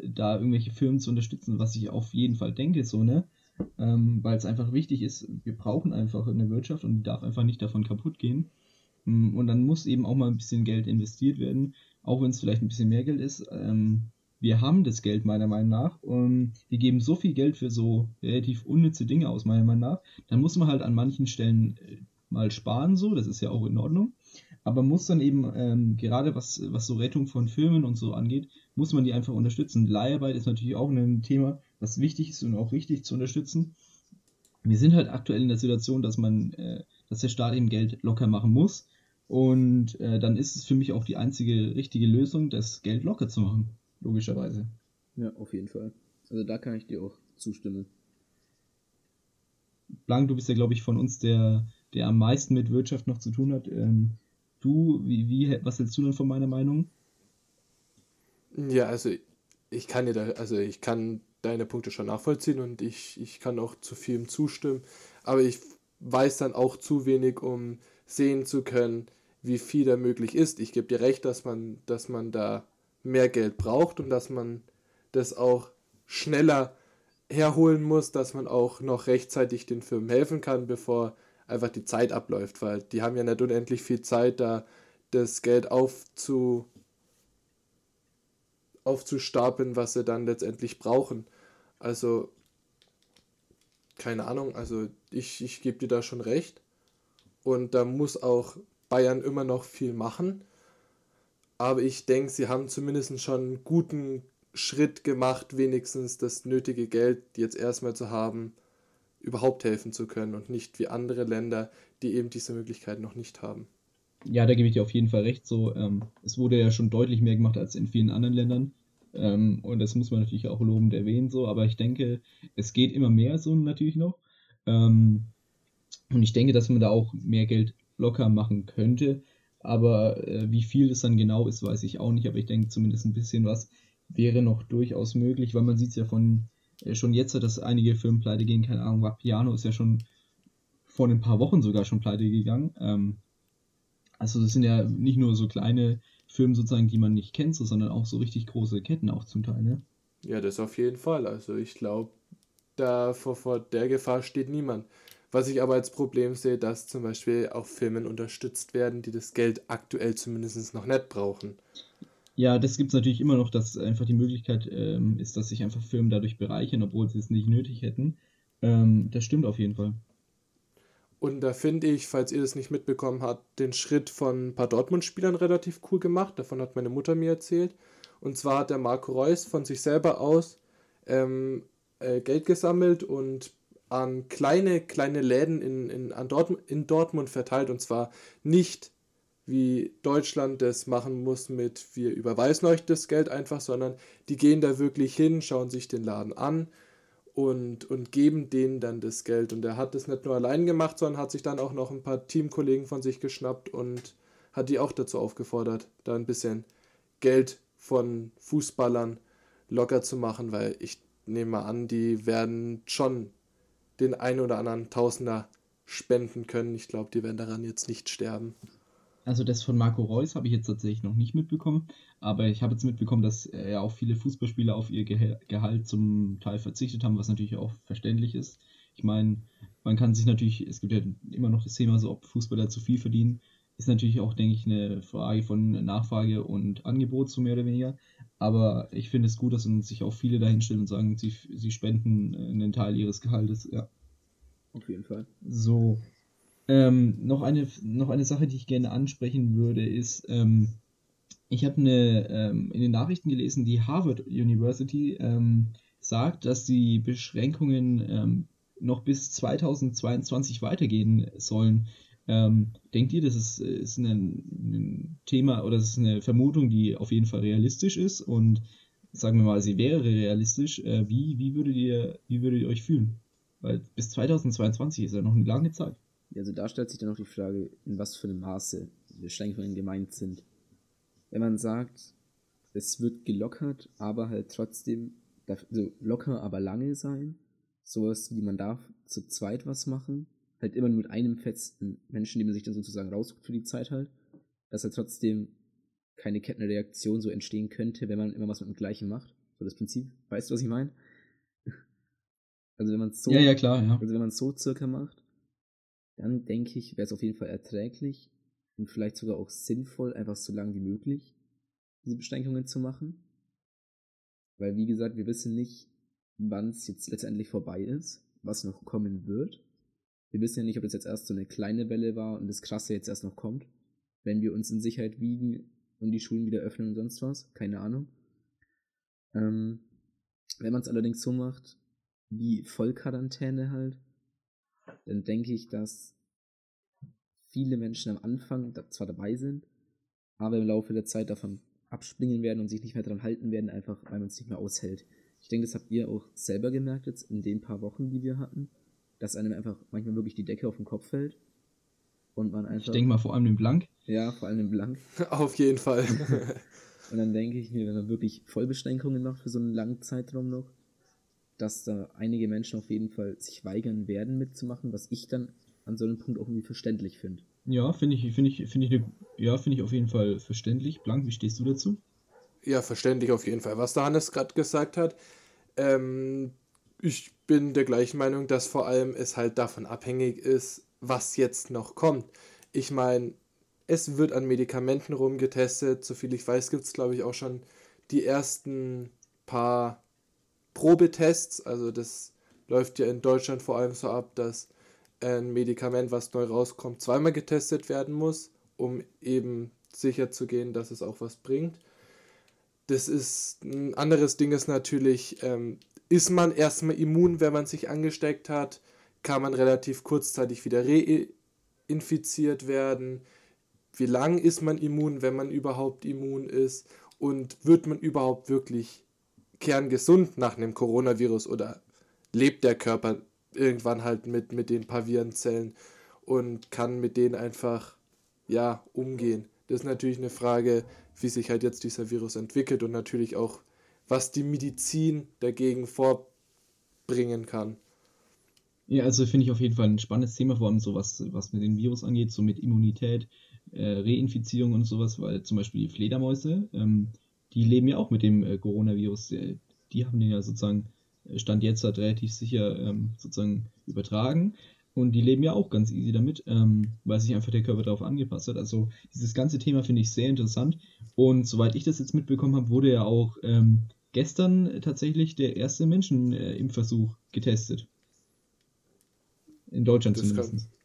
da irgendwelche Firmen zu unterstützen, was ich auf jeden Fall denke, so, ne? Ähm, weil es einfach wichtig ist, wir brauchen einfach eine Wirtschaft und die darf einfach nicht davon kaputt gehen. Mm, und dann muss eben auch mal ein bisschen Geld investiert werden, auch wenn es vielleicht ein bisschen mehr Geld ist. Ähm, wir haben das Geld meiner Meinung nach und wir geben so viel Geld für so relativ unnütze Dinge aus meiner Meinung nach, dann muss man halt an manchen Stellen äh, mal sparen, so, das ist ja auch in Ordnung. Aber muss dann eben, ähm, gerade was, was so Rettung von Filmen und so angeht, muss man die einfach unterstützen. Leiharbeit ist natürlich auch ein Thema, was wichtig ist und auch richtig zu unterstützen. Wir sind halt aktuell in der Situation, dass man, äh, dass der Staat eben Geld locker machen muss. Und äh, dann ist es für mich auch die einzige richtige Lösung, das Geld locker zu machen. Logischerweise. Ja, auf jeden Fall. Also da kann ich dir auch zustimmen. Blank, du bist ja, glaube ich, von uns der, der am meisten mit Wirtschaft noch zu tun hat. Ähm, du, wie, wie, was hältst du denn von meiner Meinung? Ja, also ich kann dir da, also ich kann deine Punkte schon nachvollziehen und ich, ich kann auch zu vielem zustimmen, aber ich weiß dann auch zu wenig, um sehen zu können, wie viel da möglich ist. Ich gebe dir recht, dass man, dass man da mehr Geld braucht und dass man das auch schneller herholen muss, dass man auch noch rechtzeitig den Firmen helfen kann, bevor einfach die Zeit abläuft, weil die haben ja nicht unendlich viel Zeit, da das Geld aufzu, aufzustapeln, was sie dann letztendlich brauchen. Also, keine Ahnung, also ich, ich gebe dir da schon recht. Und da muss auch Bayern immer noch viel machen. Aber ich denke, sie haben zumindest schon einen guten Schritt gemacht, wenigstens das nötige Geld jetzt erstmal zu haben, überhaupt helfen zu können und nicht wie andere Länder, die eben diese Möglichkeit noch nicht haben. Ja, da gebe ich dir auf jeden Fall recht. So, ähm, es wurde ja schon deutlich mehr gemacht als in vielen anderen Ländern. Ähm, und das muss man natürlich auch lobend erwähnen, so, aber ich denke, es geht immer mehr so natürlich noch. Ähm, und ich denke, dass man da auch mehr Geld locker machen könnte. Aber äh, wie viel das dann genau ist, weiß ich auch nicht. Aber ich denke zumindest ein bisschen was wäre noch durchaus möglich, weil man sieht es ja von äh, schon jetzt, dass einige Firmen pleite gehen. Keine Ahnung, Piano ist ja schon vor ein paar Wochen sogar schon pleite gegangen. Ähm, also das sind ja nicht nur so kleine Firmen sozusagen, die man nicht kennt, so, sondern auch so richtig große Ketten auch zum Teil, ne? Ja, das auf jeden Fall. Also ich glaube, da vor, vor der Gefahr steht niemand. Was ich aber als Problem sehe, dass zum Beispiel auch Firmen unterstützt werden, die das Geld aktuell zumindest noch nicht brauchen. Ja, das gibt es natürlich immer noch, dass einfach die Möglichkeit ähm, ist, dass sich einfach Firmen dadurch bereichern, obwohl sie es nicht nötig hätten. Ähm, das stimmt auf jeden Fall. Und da finde ich, falls ihr das nicht mitbekommen habt, den Schritt von ein paar Dortmund-Spielern relativ cool gemacht. Davon hat meine Mutter mir erzählt. Und zwar hat der Marco Reus von sich selber aus ähm, äh, Geld gesammelt und an kleine, kleine Läden in, in, an Dort, in Dortmund verteilt und zwar nicht wie Deutschland das machen muss mit wir überweisen euch das Geld einfach, sondern die gehen da wirklich hin, schauen sich den Laden an und, und geben denen dann das Geld. Und er hat das nicht nur allein gemacht, sondern hat sich dann auch noch ein paar Teamkollegen von sich geschnappt und hat die auch dazu aufgefordert, da ein bisschen Geld von Fußballern locker zu machen, weil ich nehme mal an, die werden schon den einen oder anderen Tausender spenden können. Ich glaube, die werden daran jetzt nicht sterben. Also das von Marco Reus habe ich jetzt tatsächlich noch nicht mitbekommen, aber ich habe jetzt mitbekommen, dass ja auch viele Fußballspieler auf ihr Gehalt zum Teil verzichtet haben, was natürlich auch verständlich ist. Ich meine, man kann sich natürlich, es gibt ja immer noch das Thema so, ob Fußballer zu viel verdienen, ist natürlich auch, denke ich, eine Frage von Nachfrage und Angebot, so mehr oder weniger. Aber ich finde es gut, dass sich auch viele dahinstellen und sagen, sie, sie spenden einen Teil ihres Gehaltes, ja. Auf jeden Fall. So. Ähm, noch, eine, noch eine Sache, die ich gerne ansprechen würde, ist, ähm, ich habe ähm, in den Nachrichten gelesen, die Harvard University ähm, sagt, dass die Beschränkungen ähm, noch bis 2022 weitergehen sollen. Ähm, denkt ihr, das ist, ist ein, ein, Thema oder das ist eine Vermutung, die auf jeden Fall realistisch ist? Und sagen wir mal, sie wäre realistisch, äh, wie, wie, würdet ihr, wie würdet ihr euch fühlen? Weil bis 2022 ist ja noch eine lange Zeit. Also da stellt sich dann noch die Frage, in was für einem Maße Beschränkungen gemeint sind. Wenn man sagt, es wird gelockert, aber halt trotzdem, also locker, aber lange sein, sowas wie man darf zu zweit was machen, halt immer nur mit einem festen Menschen, den man sich dann sozusagen raussucht für die Zeit halt, dass halt trotzdem keine Kettenreaktion so entstehen könnte, wenn man immer was mit dem gleichen macht. So das Prinzip. Weißt du, was ich meine? Also wenn man es so, ja, ja, klar, ja. Also wenn man es so circa macht, dann denke ich, wäre es auf jeden Fall erträglich und vielleicht sogar auch sinnvoll, einfach so lang wie möglich diese Beschränkungen zu machen. Weil, wie gesagt, wir wissen nicht, wann es jetzt letztendlich vorbei ist, was noch kommen wird. Wir wissen ja nicht, ob es jetzt erst so eine kleine Welle war und das Krasse jetzt erst noch kommt. Wenn wir uns in Sicherheit wiegen und die Schulen wieder öffnen und sonst was. Keine Ahnung. Ähm, wenn man es allerdings so macht, wie Vollquarantäne halt, dann denke ich, dass viele Menschen am Anfang zwar dabei sind, aber im Laufe der Zeit davon abspringen werden und sich nicht mehr daran halten werden, einfach weil man es nicht mehr aushält. Ich denke, das habt ihr auch selber gemerkt jetzt in den paar Wochen, die wir hatten, dass einem einfach manchmal wirklich die Decke auf den Kopf fällt und man einfach. Ich denke mal vor allem den Blank. Ja, vor allem den Blank. Auf jeden Fall. und dann denke ich mir, wenn man wirklich Vollbeschränkungen macht für so einen langen Zeitraum noch, dass da einige Menschen auf jeden Fall sich weigern werden mitzumachen, was ich dann an so einem Punkt auch irgendwie verständlich finde. Ja, finde ich, finde ich, finde ich, ne, ja, finde ich auf jeden Fall verständlich. Blank, wie stehst du dazu? Ja, verständlich auf jeden Fall. Was der Hannes gerade gesagt hat, ähm, ich bin der gleichen Meinung, dass vor allem es halt davon abhängig ist, was jetzt noch kommt. Ich meine, es wird an Medikamenten rumgetestet. Soviel ich weiß, gibt es, glaube ich, auch schon die ersten paar Probetests. Also das läuft ja in Deutschland vor allem so ab, dass ein Medikament, was neu rauskommt, zweimal getestet werden muss, um eben sicher zu gehen, dass es auch was bringt. Das ist ein anderes Ding ist natürlich, ähm, ist man erstmal immun, wenn man sich angesteckt hat, kann man relativ kurzzeitig wieder reinfiziert werden. Wie lang ist man immun, wenn man überhaupt immun ist? Und wird man überhaupt wirklich kerngesund nach einem Coronavirus oder lebt der Körper irgendwann halt mit, mit den paar Virenzellen und kann mit denen einfach ja umgehen. Das ist natürlich eine Frage, wie sich halt jetzt dieser Virus entwickelt und natürlich auch, was die Medizin dagegen vorbringen kann. Ja, also finde ich auf jeden Fall ein spannendes Thema, vor allem so was, was mit dem Virus angeht, so mit Immunität, äh, Reinfizierung und sowas, weil zum Beispiel die Fledermäuse, ähm, die leben ja auch mit dem äh, Coronavirus, äh, die haben den ja sozusagen Stand jetzt halt relativ sicher ähm, sozusagen übertragen. Und die leben ja auch ganz easy damit, ähm, weil sich einfach der Körper darauf angepasst hat. Also dieses ganze Thema finde ich sehr interessant. Und soweit ich das jetzt mitbekommen habe, wurde ja auch ähm, gestern tatsächlich der erste Menschenimpfversuch äh, getestet. In Deutschland das zumindest. Kann,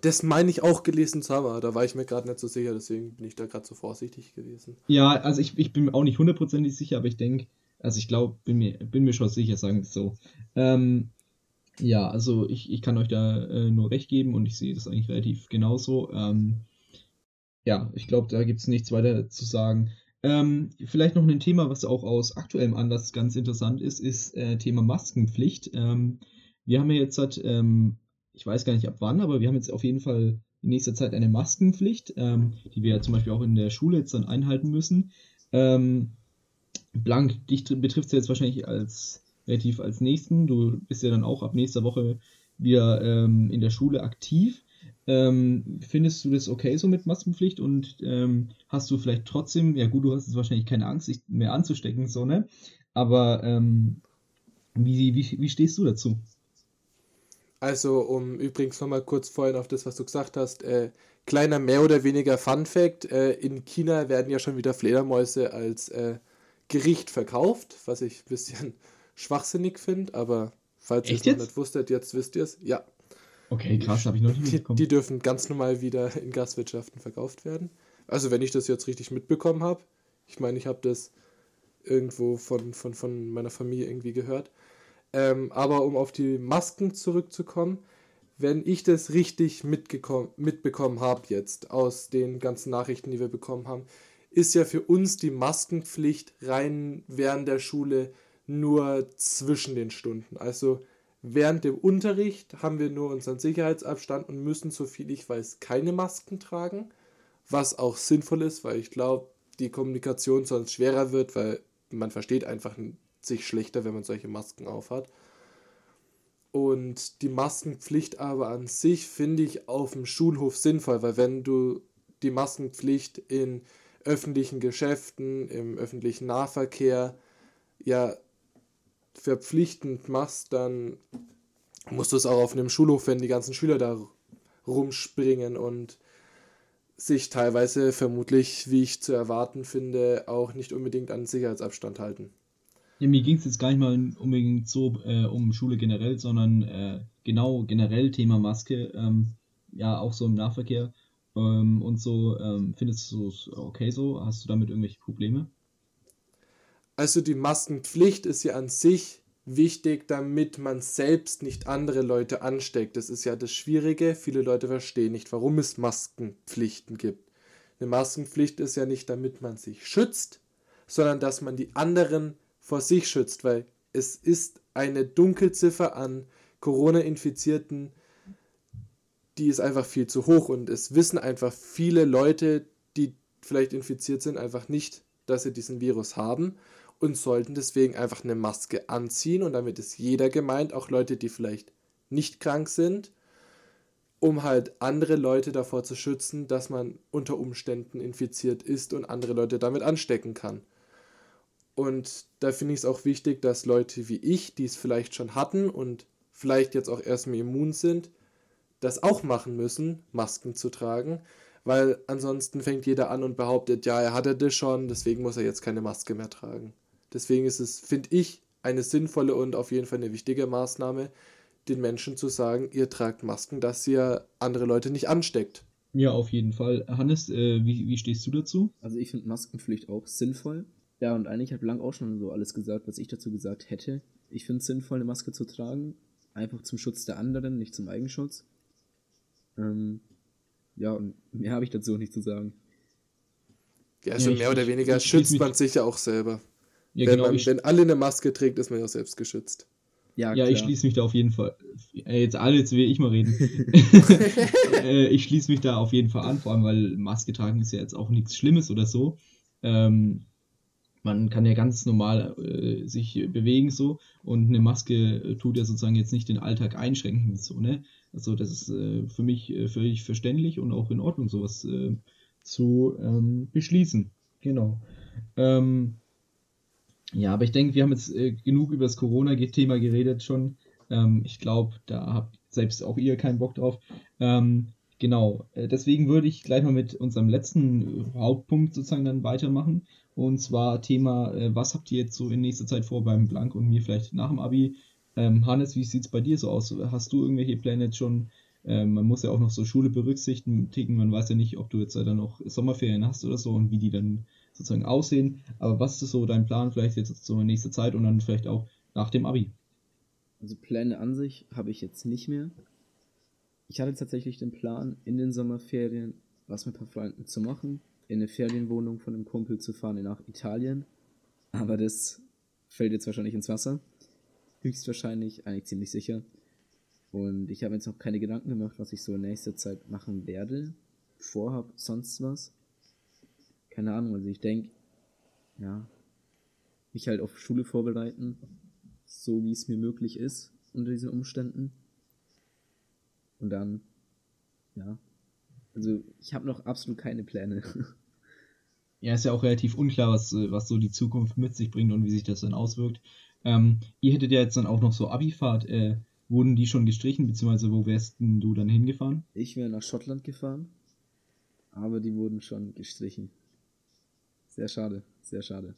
das meine ich auch gelesen zu haben, da war ich mir gerade nicht so sicher, deswegen bin ich da gerade so vorsichtig gewesen. Ja, also ich, ich bin auch nicht hundertprozentig sicher, aber ich denke, also ich glaube, bin mir, bin mir schon sicher, sagen wir es so. Ähm, ja, also ich, ich kann euch da äh, nur recht geben und ich sehe das eigentlich relativ genauso. Ähm, ja, ich glaube, da gibt es nichts weiter zu sagen. Ähm, vielleicht noch ein Thema, was auch aus aktuellem Anlass ganz interessant ist, ist äh, Thema Maskenpflicht. Ähm, wir haben ja jetzt halt, ähm, ich weiß gar nicht ab wann, aber wir haben jetzt auf jeden Fall in nächster Zeit eine Maskenpflicht, ähm, die wir ja zum Beispiel auch in der Schule jetzt dann einhalten müssen. Ähm, Blank, dich betrifft es jetzt wahrscheinlich als relativ als nächsten. Du bist ja dann auch ab nächster Woche wieder ähm, in der Schule aktiv. Ähm, findest du das okay so mit Maskenpflicht und ähm, hast du vielleicht trotzdem, ja gut, du hast jetzt wahrscheinlich keine Angst, dich mehr anzustecken, so, ne? Aber ähm, wie, wie, wie stehst du dazu? Also, um übrigens nochmal kurz vorhin auf das, was du gesagt hast, äh, kleiner mehr oder weniger Fun Fact: äh, In China werden ja schon wieder Fledermäuse als äh, Gericht verkauft, was ich ein bisschen schwachsinnig finde, aber falls ihr es noch nicht wusstet, jetzt wisst ihr es. Ja. Okay, krass, habe ich noch nicht mitbekommen. Die, die dürfen ganz normal wieder in Gastwirtschaften verkauft werden. Also wenn ich das jetzt richtig mitbekommen habe, ich meine, ich habe das irgendwo von, von, von meiner Familie irgendwie gehört. Ähm, aber um auf die Masken zurückzukommen, wenn ich das richtig mitbekommen habe jetzt aus den ganzen Nachrichten, die wir bekommen haben, ist ja für uns die Maskenpflicht rein während der Schule nur zwischen den Stunden. Also während dem Unterricht haben wir nur unseren Sicherheitsabstand und müssen, so viel ich weiß, keine Masken tragen. Was auch sinnvoll ist, weil ich glaube, die Kommunikation sonst schwerer wird, weil man versteht einfach sich schlechter, wenn man solche Masken aufhat. Und die Maskenpflicht aber an sich finde ich auf dem Schulhof sinnvoll, weil wenn du die Maskenpflicht in öffentlichen Geschäften, im öffentlichen Nahverkehr ja verpflichtend machst, dann musst du es auch auf einem Schulhof, wenn die ganzen Schüler da rumspringen und sich teilweise vermutlich, wie ich zu erwarten finde, auch nicht unbedingt an Sicherheitsabstand halten. Ja, mir ging es jetzt gar nicht mal unbedingt so äh, um Schule generell, sondern äh, genau generell Thema Maske, ähm, ja auch so im Nahverkehr ähm, und so. Ähm, findest du es okay so? Hast du damit irgendwelche Probleme? Also die Maskenpflicht ist ja an sich wichtig, damit man selbst nicht andere Leute ansteckt. Das ist ja das Schwierige. Viele Leute verstehen nicht, warum es Maskenpflichten gibt. Eine Maskenpflicht ist ja nicht, damit man sich schützt, sondern dass man die anderen vor sich schützt, weil es ist eine Dunkelziffer an Corona-Infizierten, die ist einfach viel zu hoch und es wissen einfach viele Leute, die vielleicht infiziert sind, einfach nicht, dass sie diesen Virus haben und sollten deswegen einfach eine Maske anziehen und damit ist jeder gemeint, auch Leute, die vielleicht nicht krank sind, um halt andere Leute davor zu schützen, dass man unter Umständen infiziert ist und andere Leute damit anstecken kann. Und da finde ich es auch wichtig, dass Leute wie ich, die es vielleicht schon hatten und vielleicht jetzt auch erstmal immun sind, das auch machen müssen, Masken zu tragen, weil ansonsten fängt jeder an und behauptet, ja, er hatte das schon, deswegen muss er jetzt keine Maske mehr tragen. Deswegen ist es, finde ich, eine sinnvolle und auf jeden Fall eine wichtige Maßnahme, den Menschen zu sagen, ihr tragt Masken, dass ihr andere Leute nicht ansteckt. Ja, auf jeden Fall. Hannes, äh, wie, wie stehst du dazu? Also ich finde Maskenpflicht auch sinnvoll. Ja, und eigentlich hat Blank auch schon so alles gesagt, was ich dazu gesagt hätte. Ich finde es sinnvoll, eine Maske zu tragen. Einfach zum Schutz der anderen, nicht zum Eigenschutz. Ähm, ja, und mehr habe ich dazu auch nicht zu sagen. Ja, also ja, mehr ich, oder weniger ich, schützt man sich ja auch selber. Ja, wenn, genau, man, wenn alle eine Maske trägt, ist man ja auch selbst geschützt. Ja, ja ich schließe mich da auf jeden Fall. Äh, jetzt alle, jetzt will ich mal reden. äh, ich schließe mich da auf jeden Fall an, vor allem, weil Maske tragen ist ja jetzt auch nichts Schlimmes oder so. Ähm, man kann ja ganz normal äh, sich bewegen so und eine Maske äh, tut ja sozusagen jetzt nicht den Alltag einschränken so, ne? Also das ist äh, für mich äh, völlig verständlich und auch in Ordnung, sowas zu ähm, beschließen. Genau. Ähm, ja, aber ich denke, wir haben jetzt äh, genug über das Corona-Thema geredet schon. Ähm, ich glaube, da habt selbst auch ihr keinen Bock drauf. Ähm, genau, äh, deswegen würde ich gleich mal mit unserem letzten Hauptpunkt sozusagen dann weitermachen. Und zwar Thema, äh, was habt ihr jetzt so in nächster Zeit vor beim Blank und mir vielleicht nach dem Abi? Ähm, Hannes, wie sieht es bei dir so aus? Hast du irgendwelche Pläne jetzt schon? Ähm, man muss ja auch noch so Schule berücksichtigen. Man weiß ja nicht, ob du jetzt dann noch Sommerferien hast oder so und wie die dann sozusagen aussehen. Aber was ist so dein Plan vielleicht jetzt so in nächster Zeit und dann vielleicht auch nach dem Abi? Also Pläne an sich habe ich jetzt nicht mehr. Ich hatte tatsächlich den Plan, in den Sommerferien was mit ein paar Freunden zu machen, in eine Ferienwohnung von einem Kumpel zu fahren nach Italien. Aber das fällt jetzt wahrscheinlich ins Wasser. Höchstwahrscheinlich, eigentlich ziemlich sicher. Und ich habe jetzt noch keine Gedanken gemacht, was ich so in nächster Zeit machen werde, vorhab, sonst was keine Ahnung, also ich denke, ja, mich halt auf Schule vorbereiten, so wie es mir möglich ist unter diesen Umständen. Und dann, ja, also ich habe noch absolut keine Pläne. Ja, ist ja auch relativ unklar, was, was so die Zukunft mit sich bringt und wie sich das dann auswirkt. Ähm, ihr hättet ja jetzt dann auch noch so Abifahrt. Äh, wurden die schon gestrichen, beziehungsweise wo wärst du dann hingefahren? Ich wäre nach Schottland gefahren, aber die wurden schon gestrichen. Sehr schade, sehr schade.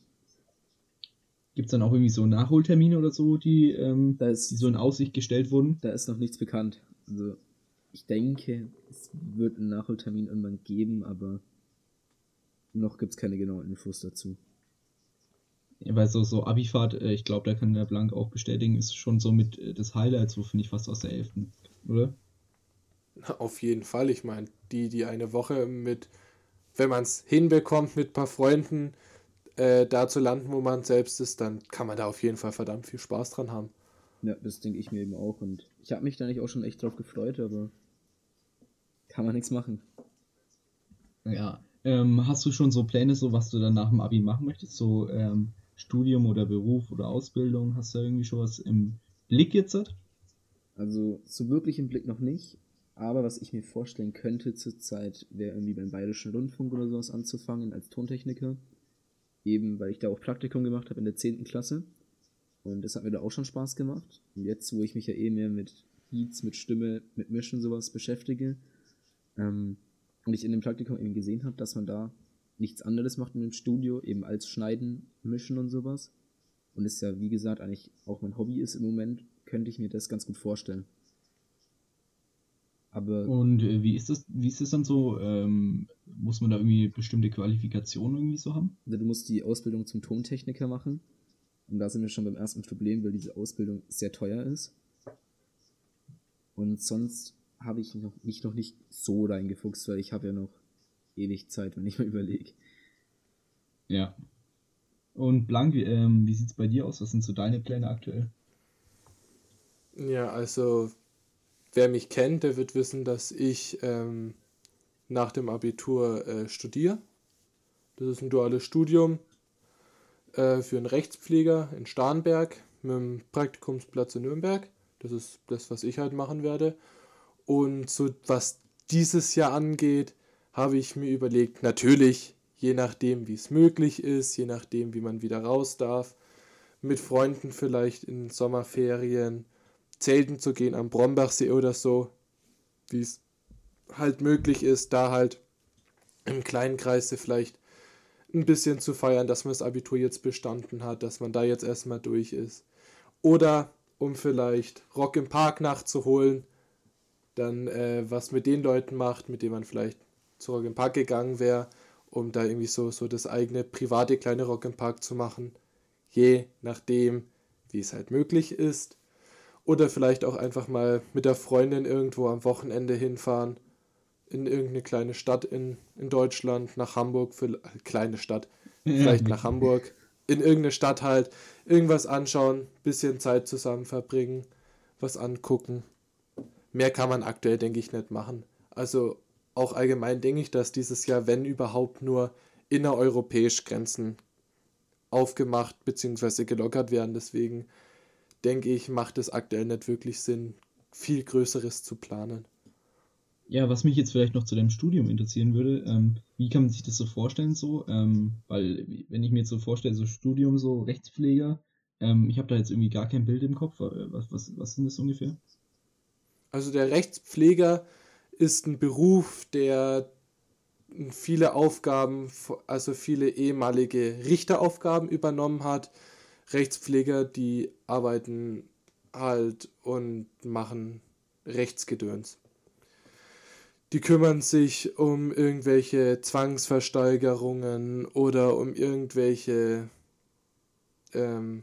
Gibt es dann auch irgendwie so Nachholtermine oder so, die, ähm, ist, die so in Aussicht gestellt wurden? Da ist noch nichts bekannt. Also ich denke, es wird einen Nachholtermin irgendwann geben, aber noch gibt es keine genauen Infos dazu. Ja, weil so, so Abifahrt, äh, ich glaube, da kann der Blank auch bestätigen, ist schon so mit äh, das Highlight, so finde ich fast aus der 11. oder? Auf jeden Fall. Ich meine, die, die eine Woche mit wenn man es hinbekommt, mit ein paar Freunden äh, da zu landen, wo man selbst ist, dann kann man da auf jeden Fall verdammt viel Spaß dran haben. Ja, das denke ich mir eben auch. Und ich habe mich da nicht auch schon echt drauf gefreut, aber kann man nichts machen. Ja. Ähm, hast du schon so Pläne, so was du dann nach dem Abi machen möchtest? So ähm, Studium oder Beruf oder Ausbildung? Hast du irgendwie schon was im Blick jetzt? Also so wirklich im Blick noch nicht, aber was ich mir vorstellen könnte zurzeit, wäre irgendwie beim Bayerischen Rundfunk oder sowas anzufangen als Tontechniker. Eben, weil ich da auch Praktikum gemacht habe in der 10. Klasse. Und das hat mir da auch schon Spaß gemacht. Und jetzt, wo ich mich ja eh mehr mit Beats, mit Stimme, mit Mischen sowas beschäftige, ähm, und ich in dem Praktikum eben gesehen habe, dass man da nichts anderes macht in dem Studio, eben als Schneiden, Mischen und sowas, und es ja, wie gesagt, eigentlich auch mein Hobby ist im Moment, könnte ich mir das ganz gut vorstellen. Aber und äh, wie ist das, wie ist das dann so? Ähm, muss man da irgendwie bestimmte Qualifikationen irgendwie so haben? Also du musst die Ausbildung zum Tontechniker machen. Und da sind wir schon beim ersten Problem, weil diese Ausbildung sehr teuer ist. Und sonst habe ich noch, mich noch nicht so reingefuchst, weil ich habe ja noch ewig Zeit, wenn ich mal überlege. Ja. Und Blank, ähm, wie sieht es bei dir aus? Was sind so deine Pläne aktuell? Ja, also wer mich kennt, der wird wissen, dass ich ähm, nach dem Abitur äh, studiere. Das ist ein duales Studium äh, für einen Rechtspfleger in Starnberg mit einem Praktikumsplatz in Nürnberg. Das ist das, was ich halt machen werde. Und so was dieses Jahr angeht, habe ich mir überlegt, natürlich, je nachdem, wie es möglich ist, je nachdem, wie man wieder raus darf, mit Freunden vielleicht in Sommerferien, zelten zu gehen am Brombachsee oder so, wie es halt möglich ist, da halt im kleinen Kreise vielleicht ein bisschen zu feiern, dass man das Abitur jetzt bestanden hat, dass man da jetzt erstmal durch ist. Oder um vielleicht Rock im Park nachzuholen, dann äh, was mit den Leuten macht, mit denen man vielleicht zu Rock im Park gegangen wäre, um da irgendwie so, so das eigene private kleine Rock im Park zu machen. Je nachdem, wie es halt möglich ist. Oder vielleicht auch einfach mal mit der Freundin irgendwo am Wochenende hinfahren. In irgendeine kleine Stadt in, in Deutschland, nach Hamburg, für äh, kleine Stadt, vielleicht nach Hamburg, in irgendeine Stadt halt, irgendwas anschauen, bisschen Zeit zusammen verbringen, was angucken. Mehr kann man aktuell, denke ich, nicht machen. Also auch allgemein denke ich, dass dieses Jahr, wenn überhaupt, nur innereuropäisch Grenzen aufgemacht bzw. gelockert werden. Deswegen denke ich, macht es aktuell nicht wirklich Sinn, viel Größeres zu planen. Ja, was mich jetzt vielleicht noch zu deinem Studium interessieren würde, ähm, wie kann man sich das so vorstellen so? Ähm, weil, wenn ich mir jetzt so vorstelle, so Studium, so Rechtspfleger, ähm, ich habe da jetzt irgendwie gar kein Bild im Kopf. Äh, was, was, was sind das ungefähr? Also der Rechtspfleger ist ein Beruf, der viele Aufgaben, also viele ehemalige Richteraufgaben übernommen hat. Rechtspfleger, die arbeiten halt und machen Rechtsgedöns. Die kümmern sich um irgendwelche Zwangsversteigerungen oder um irgendwelche ähm,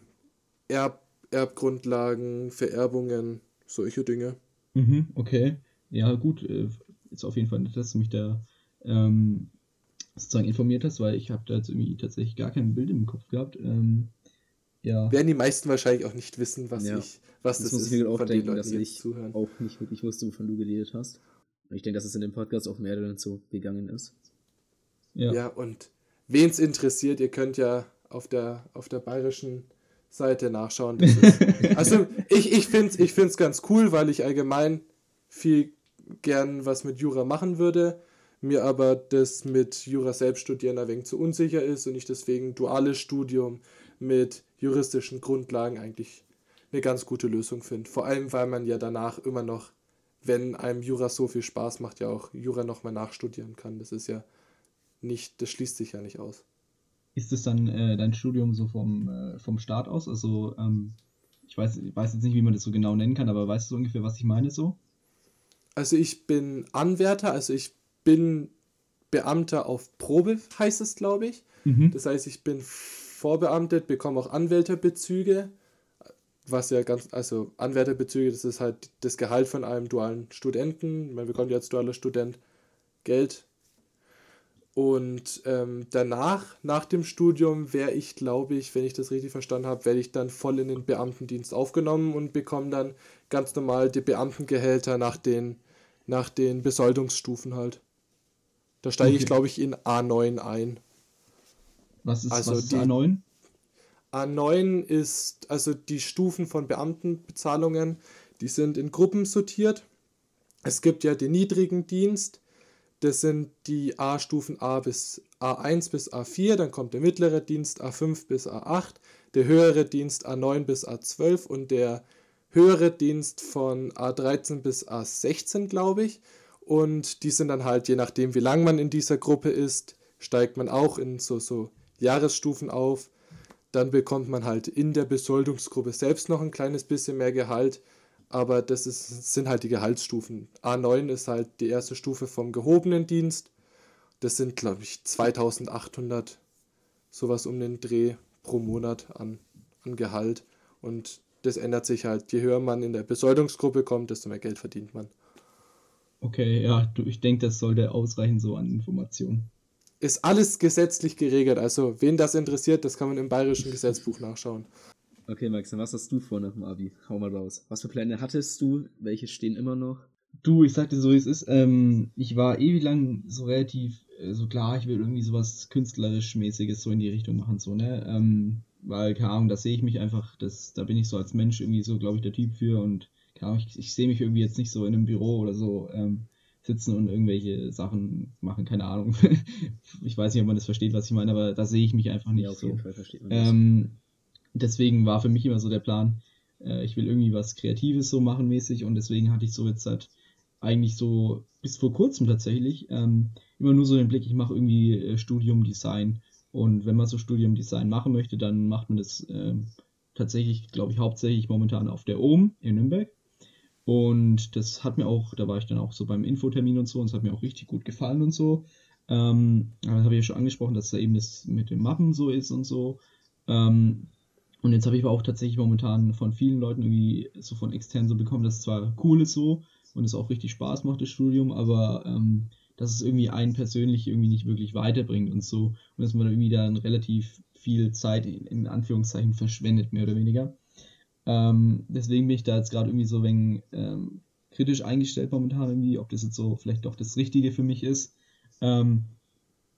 Erb Erbgrundlagen, Vererbungen, solche Dinge. Mhm, okay. Ja, gut. Äh, ist auf jeden Fall nett, dass du mich da ähm, sozusagen informiert hast, weil ich habe da jetzt irgendwie tatsächlich gar kein Bild im Kopf gehabt. Ähm, ja. Werden die meisten wahrscheinlich auch nicht wissen, was ja. ich, was das, das muss ist, ich mir auch von denken, Leuten, dass ich zuhören. auch nicht wirklich wusste, wovon du geredet hast. Ich denke, dass es in dem Podcast auch mehreren so gegangen ist. Ja, ja und wen es interessiert, ihr könnt ja auf der, auf der bayerischen Seite nachschauen. Also ich, ich finde es ich find's ganz cool, weil ich allgemein viel gern was mit Jura machen würde, mir aber das mit Jura selbst studieren ein wenig zu unsicher ist und ich deswegen duales Studium mit juristischen Grundlagen eigentlich eine ganz gute Lösung finde. Vor allem, weil man ja danach immer noch, wenn einem Jura so viel Spaß macht, ja auch Jura nochmal nachstudieren kann. Das ist ja nicht, das schließt sich ja nicht aus. Ist es dann äh, dein Studium so vom, äh, vom Start aus? Also, ähm, ich weiß, ich weiß jetzt nicht, wie man das so genau nennen kann, aber weißt du ungefähr, was ich meine so? Also ich bin Anwärter, also ich bin Beamter auf Probe, heißt es, glaube ich. Mhm. Das heißt, ich bin vorbeamtet, bekomme auch Anwälterbezüge, was ja ganz, also Anwärterbezüge, das ist halt das Gehalt von einem dualen Studenten. Man bekommt ja als dualer Student Geld und ähm, danach, nach dem Studium, wäre ich, glaube ich, wenn ich das richtig verstanden habe, werde ich dann voll in den Beamtendienst aufgenommen und bekomme dann ganz normal die Beamtengehälter nach den, nach den Besoldungsstufen halt. Da steige okay. ich, glaube ich, in A9 ein. Was ist, also was ist A9? A9 ist also die Stufen von Beamtenbezahlungen, die sind in Gruppen sortiert. Es gibt ja den niedrigen Dienst, das sind die A-Stufen A bis A1 bis A4, dann kommt der mittlere Dienst A5 bis A8, der höhere Dienst A9 bis A12 und der höhere Dienst von A13 bis A16, glaube ich. Und die sind dann halt, je nachdem, wie lang man in dieser Gruppe ist, steigt man auch in so, so Jahresstufen auf. Dann bekommt man halt in der Besoldungsgruppe selbst noch ein kleines bisschen mehr Gehalt, aber das ist, sind halt die Gehaltsstufen. A9 ist halt die erste Stufe vom gehobenen Dienst. Das sind, glaube ich, 2800, sowas um den Dreh pro Monat an, an Gehalt. Und das ändert sich halt. Je höher man in der Besoldungsgruppe kommt, desto mehr Geld verdient man. Okay, ja, du, ich denke, das sollte ausreichen so an Informationen. Ist alles gesetzlich geregelt. Also, wen das interessiert, das kann man im bayerischen Gesetzbuch nachschauen. Okay, Max, dann was hast du vor nach dem Abi? Hau mal raus. Was für Pläne hattest du? Welche stehen immer noch? Du, ich sagte so, wie es ist. Ähm, ich war ewig lang so relativ, äh, so klar, ich will irgendwie sowas künstlerisch-mäßiges so in die Richtung machen, so, ne? Ähm, weil, keine Ahnung, da sehe ich mich einfach, das, da bin ich so als Mensch irgendwie so, glaube ich, der Typ für und, keine Ahnung, ich, ich sehe mich irgendwie jetzt nicht so in einem Büro oder so ähm, sitzen und irgendwelche Sachen machen, keine Ahnung. ich weiß nicht, ob man das versteht, was ich meine, aber da sehe ich mich einfach nicht Ja, auf so. jeden Fall versteht man das. Deswegen war für mich immer so der Plan, äh, ich will irgendwie was Kreatives so machen mäßig und deswegen hatte ich so jetzt halt eigentlich so bis vor kurzem tatsächlich ähm, immer nur so den Blick, ich mache irgendwie äh, Studium Design und wenn man so Studium Design machen möchte, dann macht man das ähm, tatsächlich, glaube ich, hauptsächlich momentan auf der OM in Nürnberg. Und das hat mir auch, da war ich dann auch so beim Infotermin und so, und es hat mir auch richtig gut gefallen und so. Ähm, das habe ich ja schon angesprochen, dass da eben das mit den Mappen so ist und so. Ähm, und jetzt habe ich aber auch tatsächlich momentan von vielen Leuten irgendwie so von extern so bekommen, dass es zwar cool ist so und es auch richtig Spaß macht, das Studium, aber ähm, dass es irgendwie einen persönlich irgendwie nicht wirklich weiterbringt und so. Und dass man irgendwie dann relativ viel Zeit in, in Anführungszeichen verschwendet, mehr oder weniger. Ähm, deswegen bin ich da jetzt gerade irgendwie so wenig ähm, kritisch eingestellt momentan irgendwie, ob das jetzt so vielleicht doch das Richtige für mich ist. Ähm,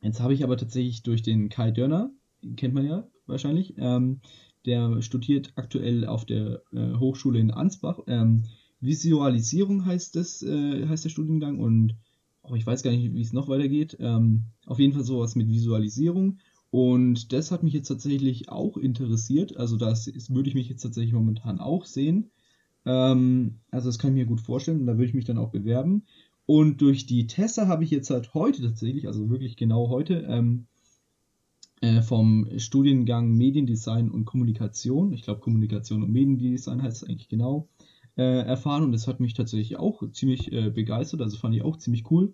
jetzt habe ich aber tatsächlich durch den Kai Dörner, kennt man ja wahrscheinlich, ähm, der studiert aktuell auf der äh, Hochschule in Ansbach. Ähm, Visualisierung heißt das, äh, heißt der Studiengang und oh, ich weiß gar nicht, wie es noch weitergeht. Ähm, auf jeden Fall sowas mit Visualisierung. Und das hat mich jetzt tatsächlich auch interessiert. Also das ist, würde ich mich jetzt tatsächlich momentan auch sehen. Ähm, also das kann ich mir gut vorstellen und da würde ich mich dann auch bewerben. Und durch die Tessa habe ich jetzt halt heute tatsächlich, also wirklich genau heute, ähm, äh, vom Studiengang Mediendesign und Kommunikation, ich glaube Kommunikation und Mediendesign heißt es eigentlich genau, äh, erfahren und das hat mich tatsächlich auch ziemlich äh, begeistert, also fand ich auch ziemlich cool.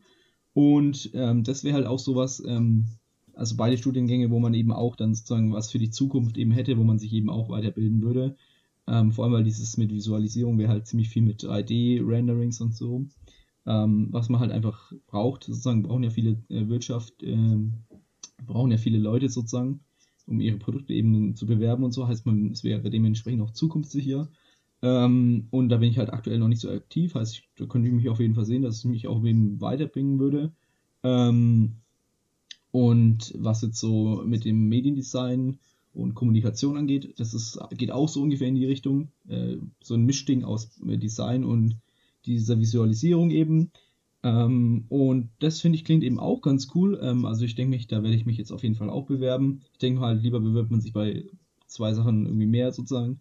Und ähm, das wäre halt auch sowas, ähm, also beide Studiengänge, wo man eben auch dann sozusagen was für die Zukunft eben hätte, wo man sich eben auch weiterbilden würde. Ähm, vor allem, weil dieses mit Visualisierung wäre halt ziemlich viel mit 3D-Renderings und so. Ähm, was man halt einfach braucht, sozusagen brauchen ja viele äh, Wirtschaft, ähm, brauchen ja viele Leute sozusagen, um ihre Produkte eben zu bewerben und so. Heißt man, es wäre dementsprechend auch zukunftssicher. Ähm, und da bin ich halt aktuell noch nicht so aktiv. Heißt, ich, da könnte ich mich auf jeden Fall sehen, dass es mich auch eben weiterbringen würde. Ähm, und was jetzt so mit dem Mediendesign und Kommunikation angeht, das ist, geht auch so ungefähr in die Richtung. Äh, so ein Mischding aus Design und dieser Visualisierung eben. Ähm, und das finde ich klingt eben auch ganz cool. Ähm, also ich denke mich, da werde ich mich jetzt auf jeden Fall auch bewerben. Ich denke halt, lieber bewirbt man sich bei zwei Sachen irgendwie mehr sozusagen.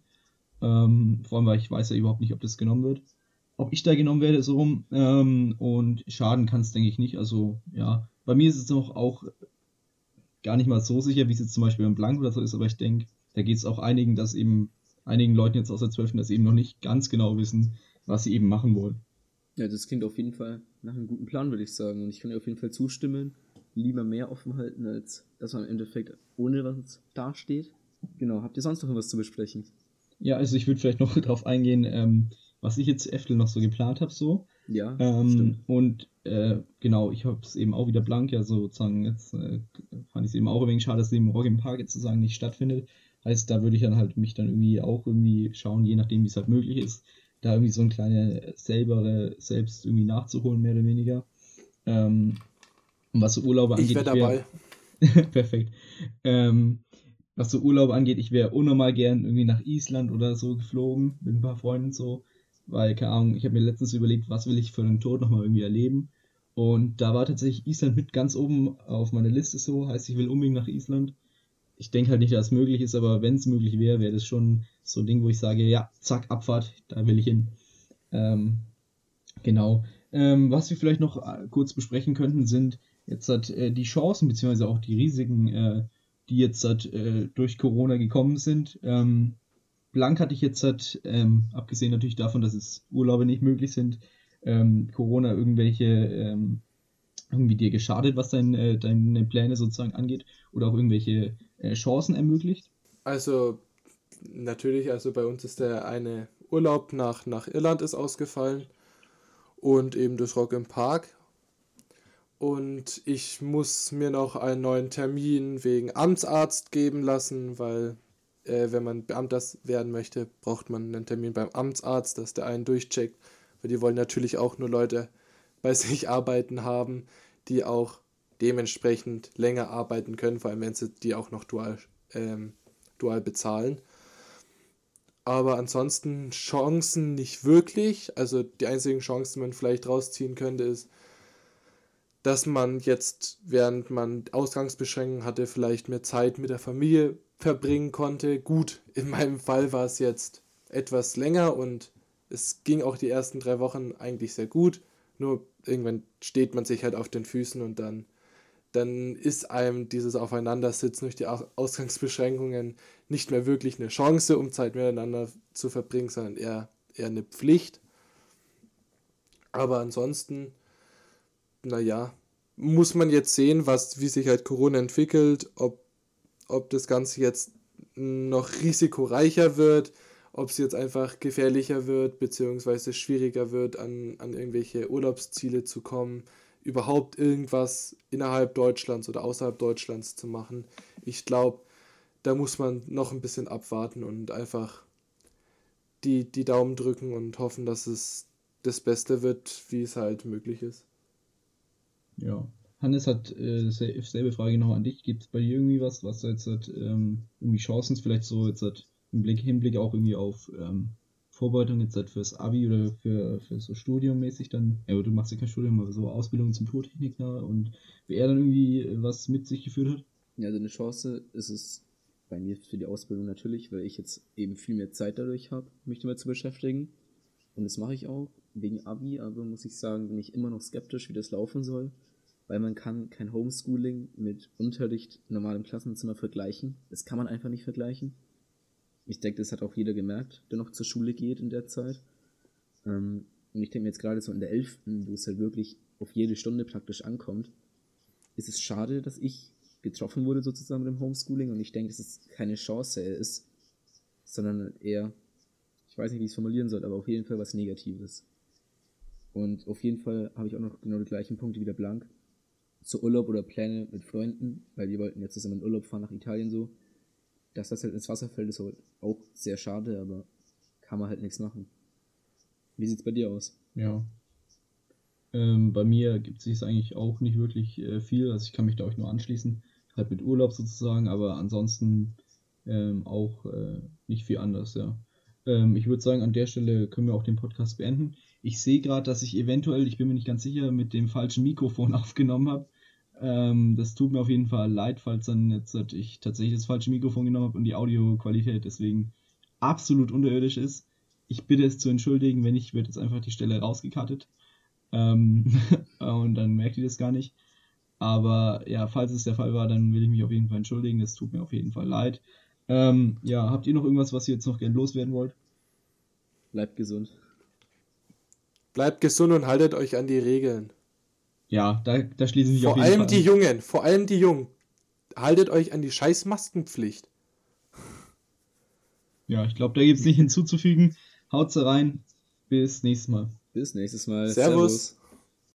Ähm, vor allem, weil ich weiß ja überhaupt nicht, ob das genommen wird. Ob ich da genommen werde, so rum. Ähm, und schaden kann es, denke ich, nicht. Also ja, bei mir ist es noch auch gar nicht mal so sicher, wie es jetzt zum Beispiel beim Blank oder so ist, aber ich denke, da geht es auch einigen, dass eben einigen Leuten jetzt aus der 12. dass sie eben noch nicht ganz genau wissen, was sie eben machen wollen. Ja, das klingt auf jeden Fall nach einem guten Plan, würde ich sagen. Und ich kann dir auf jeden Fall zustimmen. Lieber mehr offen halten, als dass man im Endeffekt ohne was dasteht. Genau, habt ihr sonst noch irgendwas zu besprechen? Ja, also ich würde vielleicht noch darauf eingehen, ähm, was ich jetzt Eftel noch so geplant habe, so. Ja, Ähm, stimmt. und äh, genau, ich habe es eben auch wieder blank, ja sozusagen, jetzt äh, fand ich es eben auch ein wenig schade, dass eben Rock im Park jetzt sozusagen nicht stattfindet. Heißt, da würde ich dann halt mich dann irgendwie auch irgendwie schauen, je nachdem, wie es halt möglich ist, da irgendwie so ein kleine selber selbst irgendwie nachzuholen, mehr oder weniger. Ähm, und was so Urlaube angeht. Ich wäre wär- dabei. Perfekt. Ähm, was so Urlaub angeht, ich wäre unnormal gern irgendwie nach Island oder so geflogen mit ein paar Freunden so, weil, keine Ahnung, ich habe mir letztens überlegt, was will ich für den Tod nochmal irgendwie erleben. Und da war tatsächlich Island mit ganz oben auf meiner Liste so, heißt, ich will unbedingt nach Island. Ich denke halt nicht, dass es möglich ist, aber wenn es möglich wäre, wäre das schon so ein Ding, wo ich sage, ja, zack, Abfahrt, da will ich hin. Ähm, genau. Ähm, was wir vielleicht noch äh, kurz besprechen könnten, sind jetzt halt, äh, die Chancen beziehungsweise auch die Risiken äh, die jetzt äh, durch Corona gekommen sind. Ähm, blank hatte ich jetzt, halt, ähm, abgesehen natürlich davon, dass es Urlaube nicht möglich sind, ähm, Corona irgendwelche ähm, irgendwie dir geschadet, was dein, äh, deine Pläne sozusagen angeht oder auch irgendwelche äh, Chancen ermöglicht? Also natürlich, also bei uns ist der eine Urlaub nach, nach Irland ist ausgefallen und eben das Rock im Park. Und ich muss mir noch einen neuen Termin wegen Amtsarzt geben lassen, weil äh, wenn man Beamter werden möchte, braucht man einen Termin beim Amtsarzt, dass der einen durchcheckt. Weil die wollen natürlich auch nur Leute bei sich arbeiten haben, die auch dementsprechend länger arbeiten können, vor allem wenn sie die auch noch dual, ähm, dual bezahlen. Aber ansonsten Chancen nicht wirklich. Also die einzigen Chancen, die man vielleicht rausziehen könnte, ist, dass man jetzt, während man Ausgangsbeschränkungen hatte, vielleicht mehr Zeit mit der Familie verbringen konnte. Gut, in meinem Fall war es jetzt etwas länger und es ging auch die ersten drei Wochen eigentlich sehr gut. Nur irgendwann steht man sich halt auf den Füßen und dann, dann ist einem dieses Aufeinandersitzen durch die Ausgangsbeschränkungen nicht mehr wirklich eine Chance, um Zeit miteinander zu verbringen, sondern eher, eher eine Pflicht. Aber ansonsten, naja, muss man jetzt sehen, was, wie sich halt Corona entwickelt, ob ob das Ganze jetzt noch risikoreicher wird, ob es jetzt einfach gefährlicher wird, beziehungsweise schwieriger wird, an, an irgendwelche Urlaubsziele zu kommen, überhaupt irgendwas innerhalb Deutschlands oder außerhalb Deutschlands zu machen. Ich glaube, da muss man noch ein bisschen abwarten und einfach die, die Daumen drücken und hoffen, dass es das Beste wird, wie es halt möglich ist. Ja, Hannes hat äh, selbe Frage noch an dich. Gibt es bei dir irgendwie was, was jetzt hat, ähm, irgendwie Chancen vielleicht so jetzt hat im Blick, Hinblick auch irgendwie auf ähm, Vorbereitung jetzt halt fürs Abi oder für, für so Studiummäßig dann, ja, du machst ja kein Studium, aber so Ausbildung zum Tourtechniker und wie er dann irgendwie was mit sich geführt hat? Ja, also eine Chance ist es bei mir für die Ausbildung natürlich, weil ich jetzt eben viel mehr Zeit dadurch habe, mich damit zu beschäftigen. Und das mache ich auch wegen Abi, aber muss ich sagen, bin ich immer noch skeptisch, wie das laufen soll weil man kann kein Homeschooling mit Unterricht in normalem Klassenzimmer vergleichen. Das kann man einfach nicht vergleichen. Ich denke, das hat auch jeder gemerkt, der noch zur Schule geht in der Zeit. Ähm, und ich denke mir jetzt gerade so in der 11., wo es halt wirklich auf jede Stunde praktisch ankommt, ist es schade, dass ich getroffen wurde sozusagen mit dem Homeschooling und ich denke, dass es keine Chance ist, sondern eher, ich weiß nicht, wie ich es formulieren soll, aber auf jeden Fall was Negatives. Und auf jeden Fall habe ich auch noch genau die gleichen Punkte wie der Blank zu Urlaub oder Pläne mit Freunden, weil die wollten jetzt zusammen in Urlaub fahren nach Italien so. Dass das halt ins Wasser fällt, ist halt auch sehr schade, aber kann man halt nichts machen. Wie sieht's bei dir aus? Ja. Ähm, bei mir gibt es eigentlich auch nicht wirklich äh, viel, also ich kann mich da euch nur anschließen, halt mit Urlaub sozusagen, aber ansonsten ähm, auch äh, nicht viel anders, ja. Ähm, ich würde sagen, an der Stelle können wir auch den Podcast beenden. Ich sehe gerade, dass ich eventuell, ich bin mir nicht ganz sicher, mit dem falschen Mikrofon aufgenommen habe. Ähm, das tut mir auf jeden Fall leid, falls dann jetzt ich tatsächlich das falsche Mikrofon genommen habe und die Audioqualität deswegen absolut unterirdisch ist. Ich bitte es zu entschuldigen, wenn nicht, wird jetzt einfach die Stelle rausgekattet. Ähm, und dann merkt ihr das gar nicht. Aber ja, falls es der Fall war, dann will ich mich auf jeden Fall entschuldigen. Das tut mir auf jeden Fall leid. Ähm, ja, habt ihr noch irgendwas, was ihr jetzt noch gern loswerden wollt? Bleibt gesund. Bleibt gesund und haltet euch an die Regeln. Ja, da, da schließen sich Vor allem Fall die an. Jungen, vor allem die Jungen. Haltet euch an die scheiß Maskenpflicht. Ja, ich glaube, da gibt es nicht hinzuzufügen. Haut's rein. Bis nächstes Mal. Bis nächstes Mal. Servus. Servus.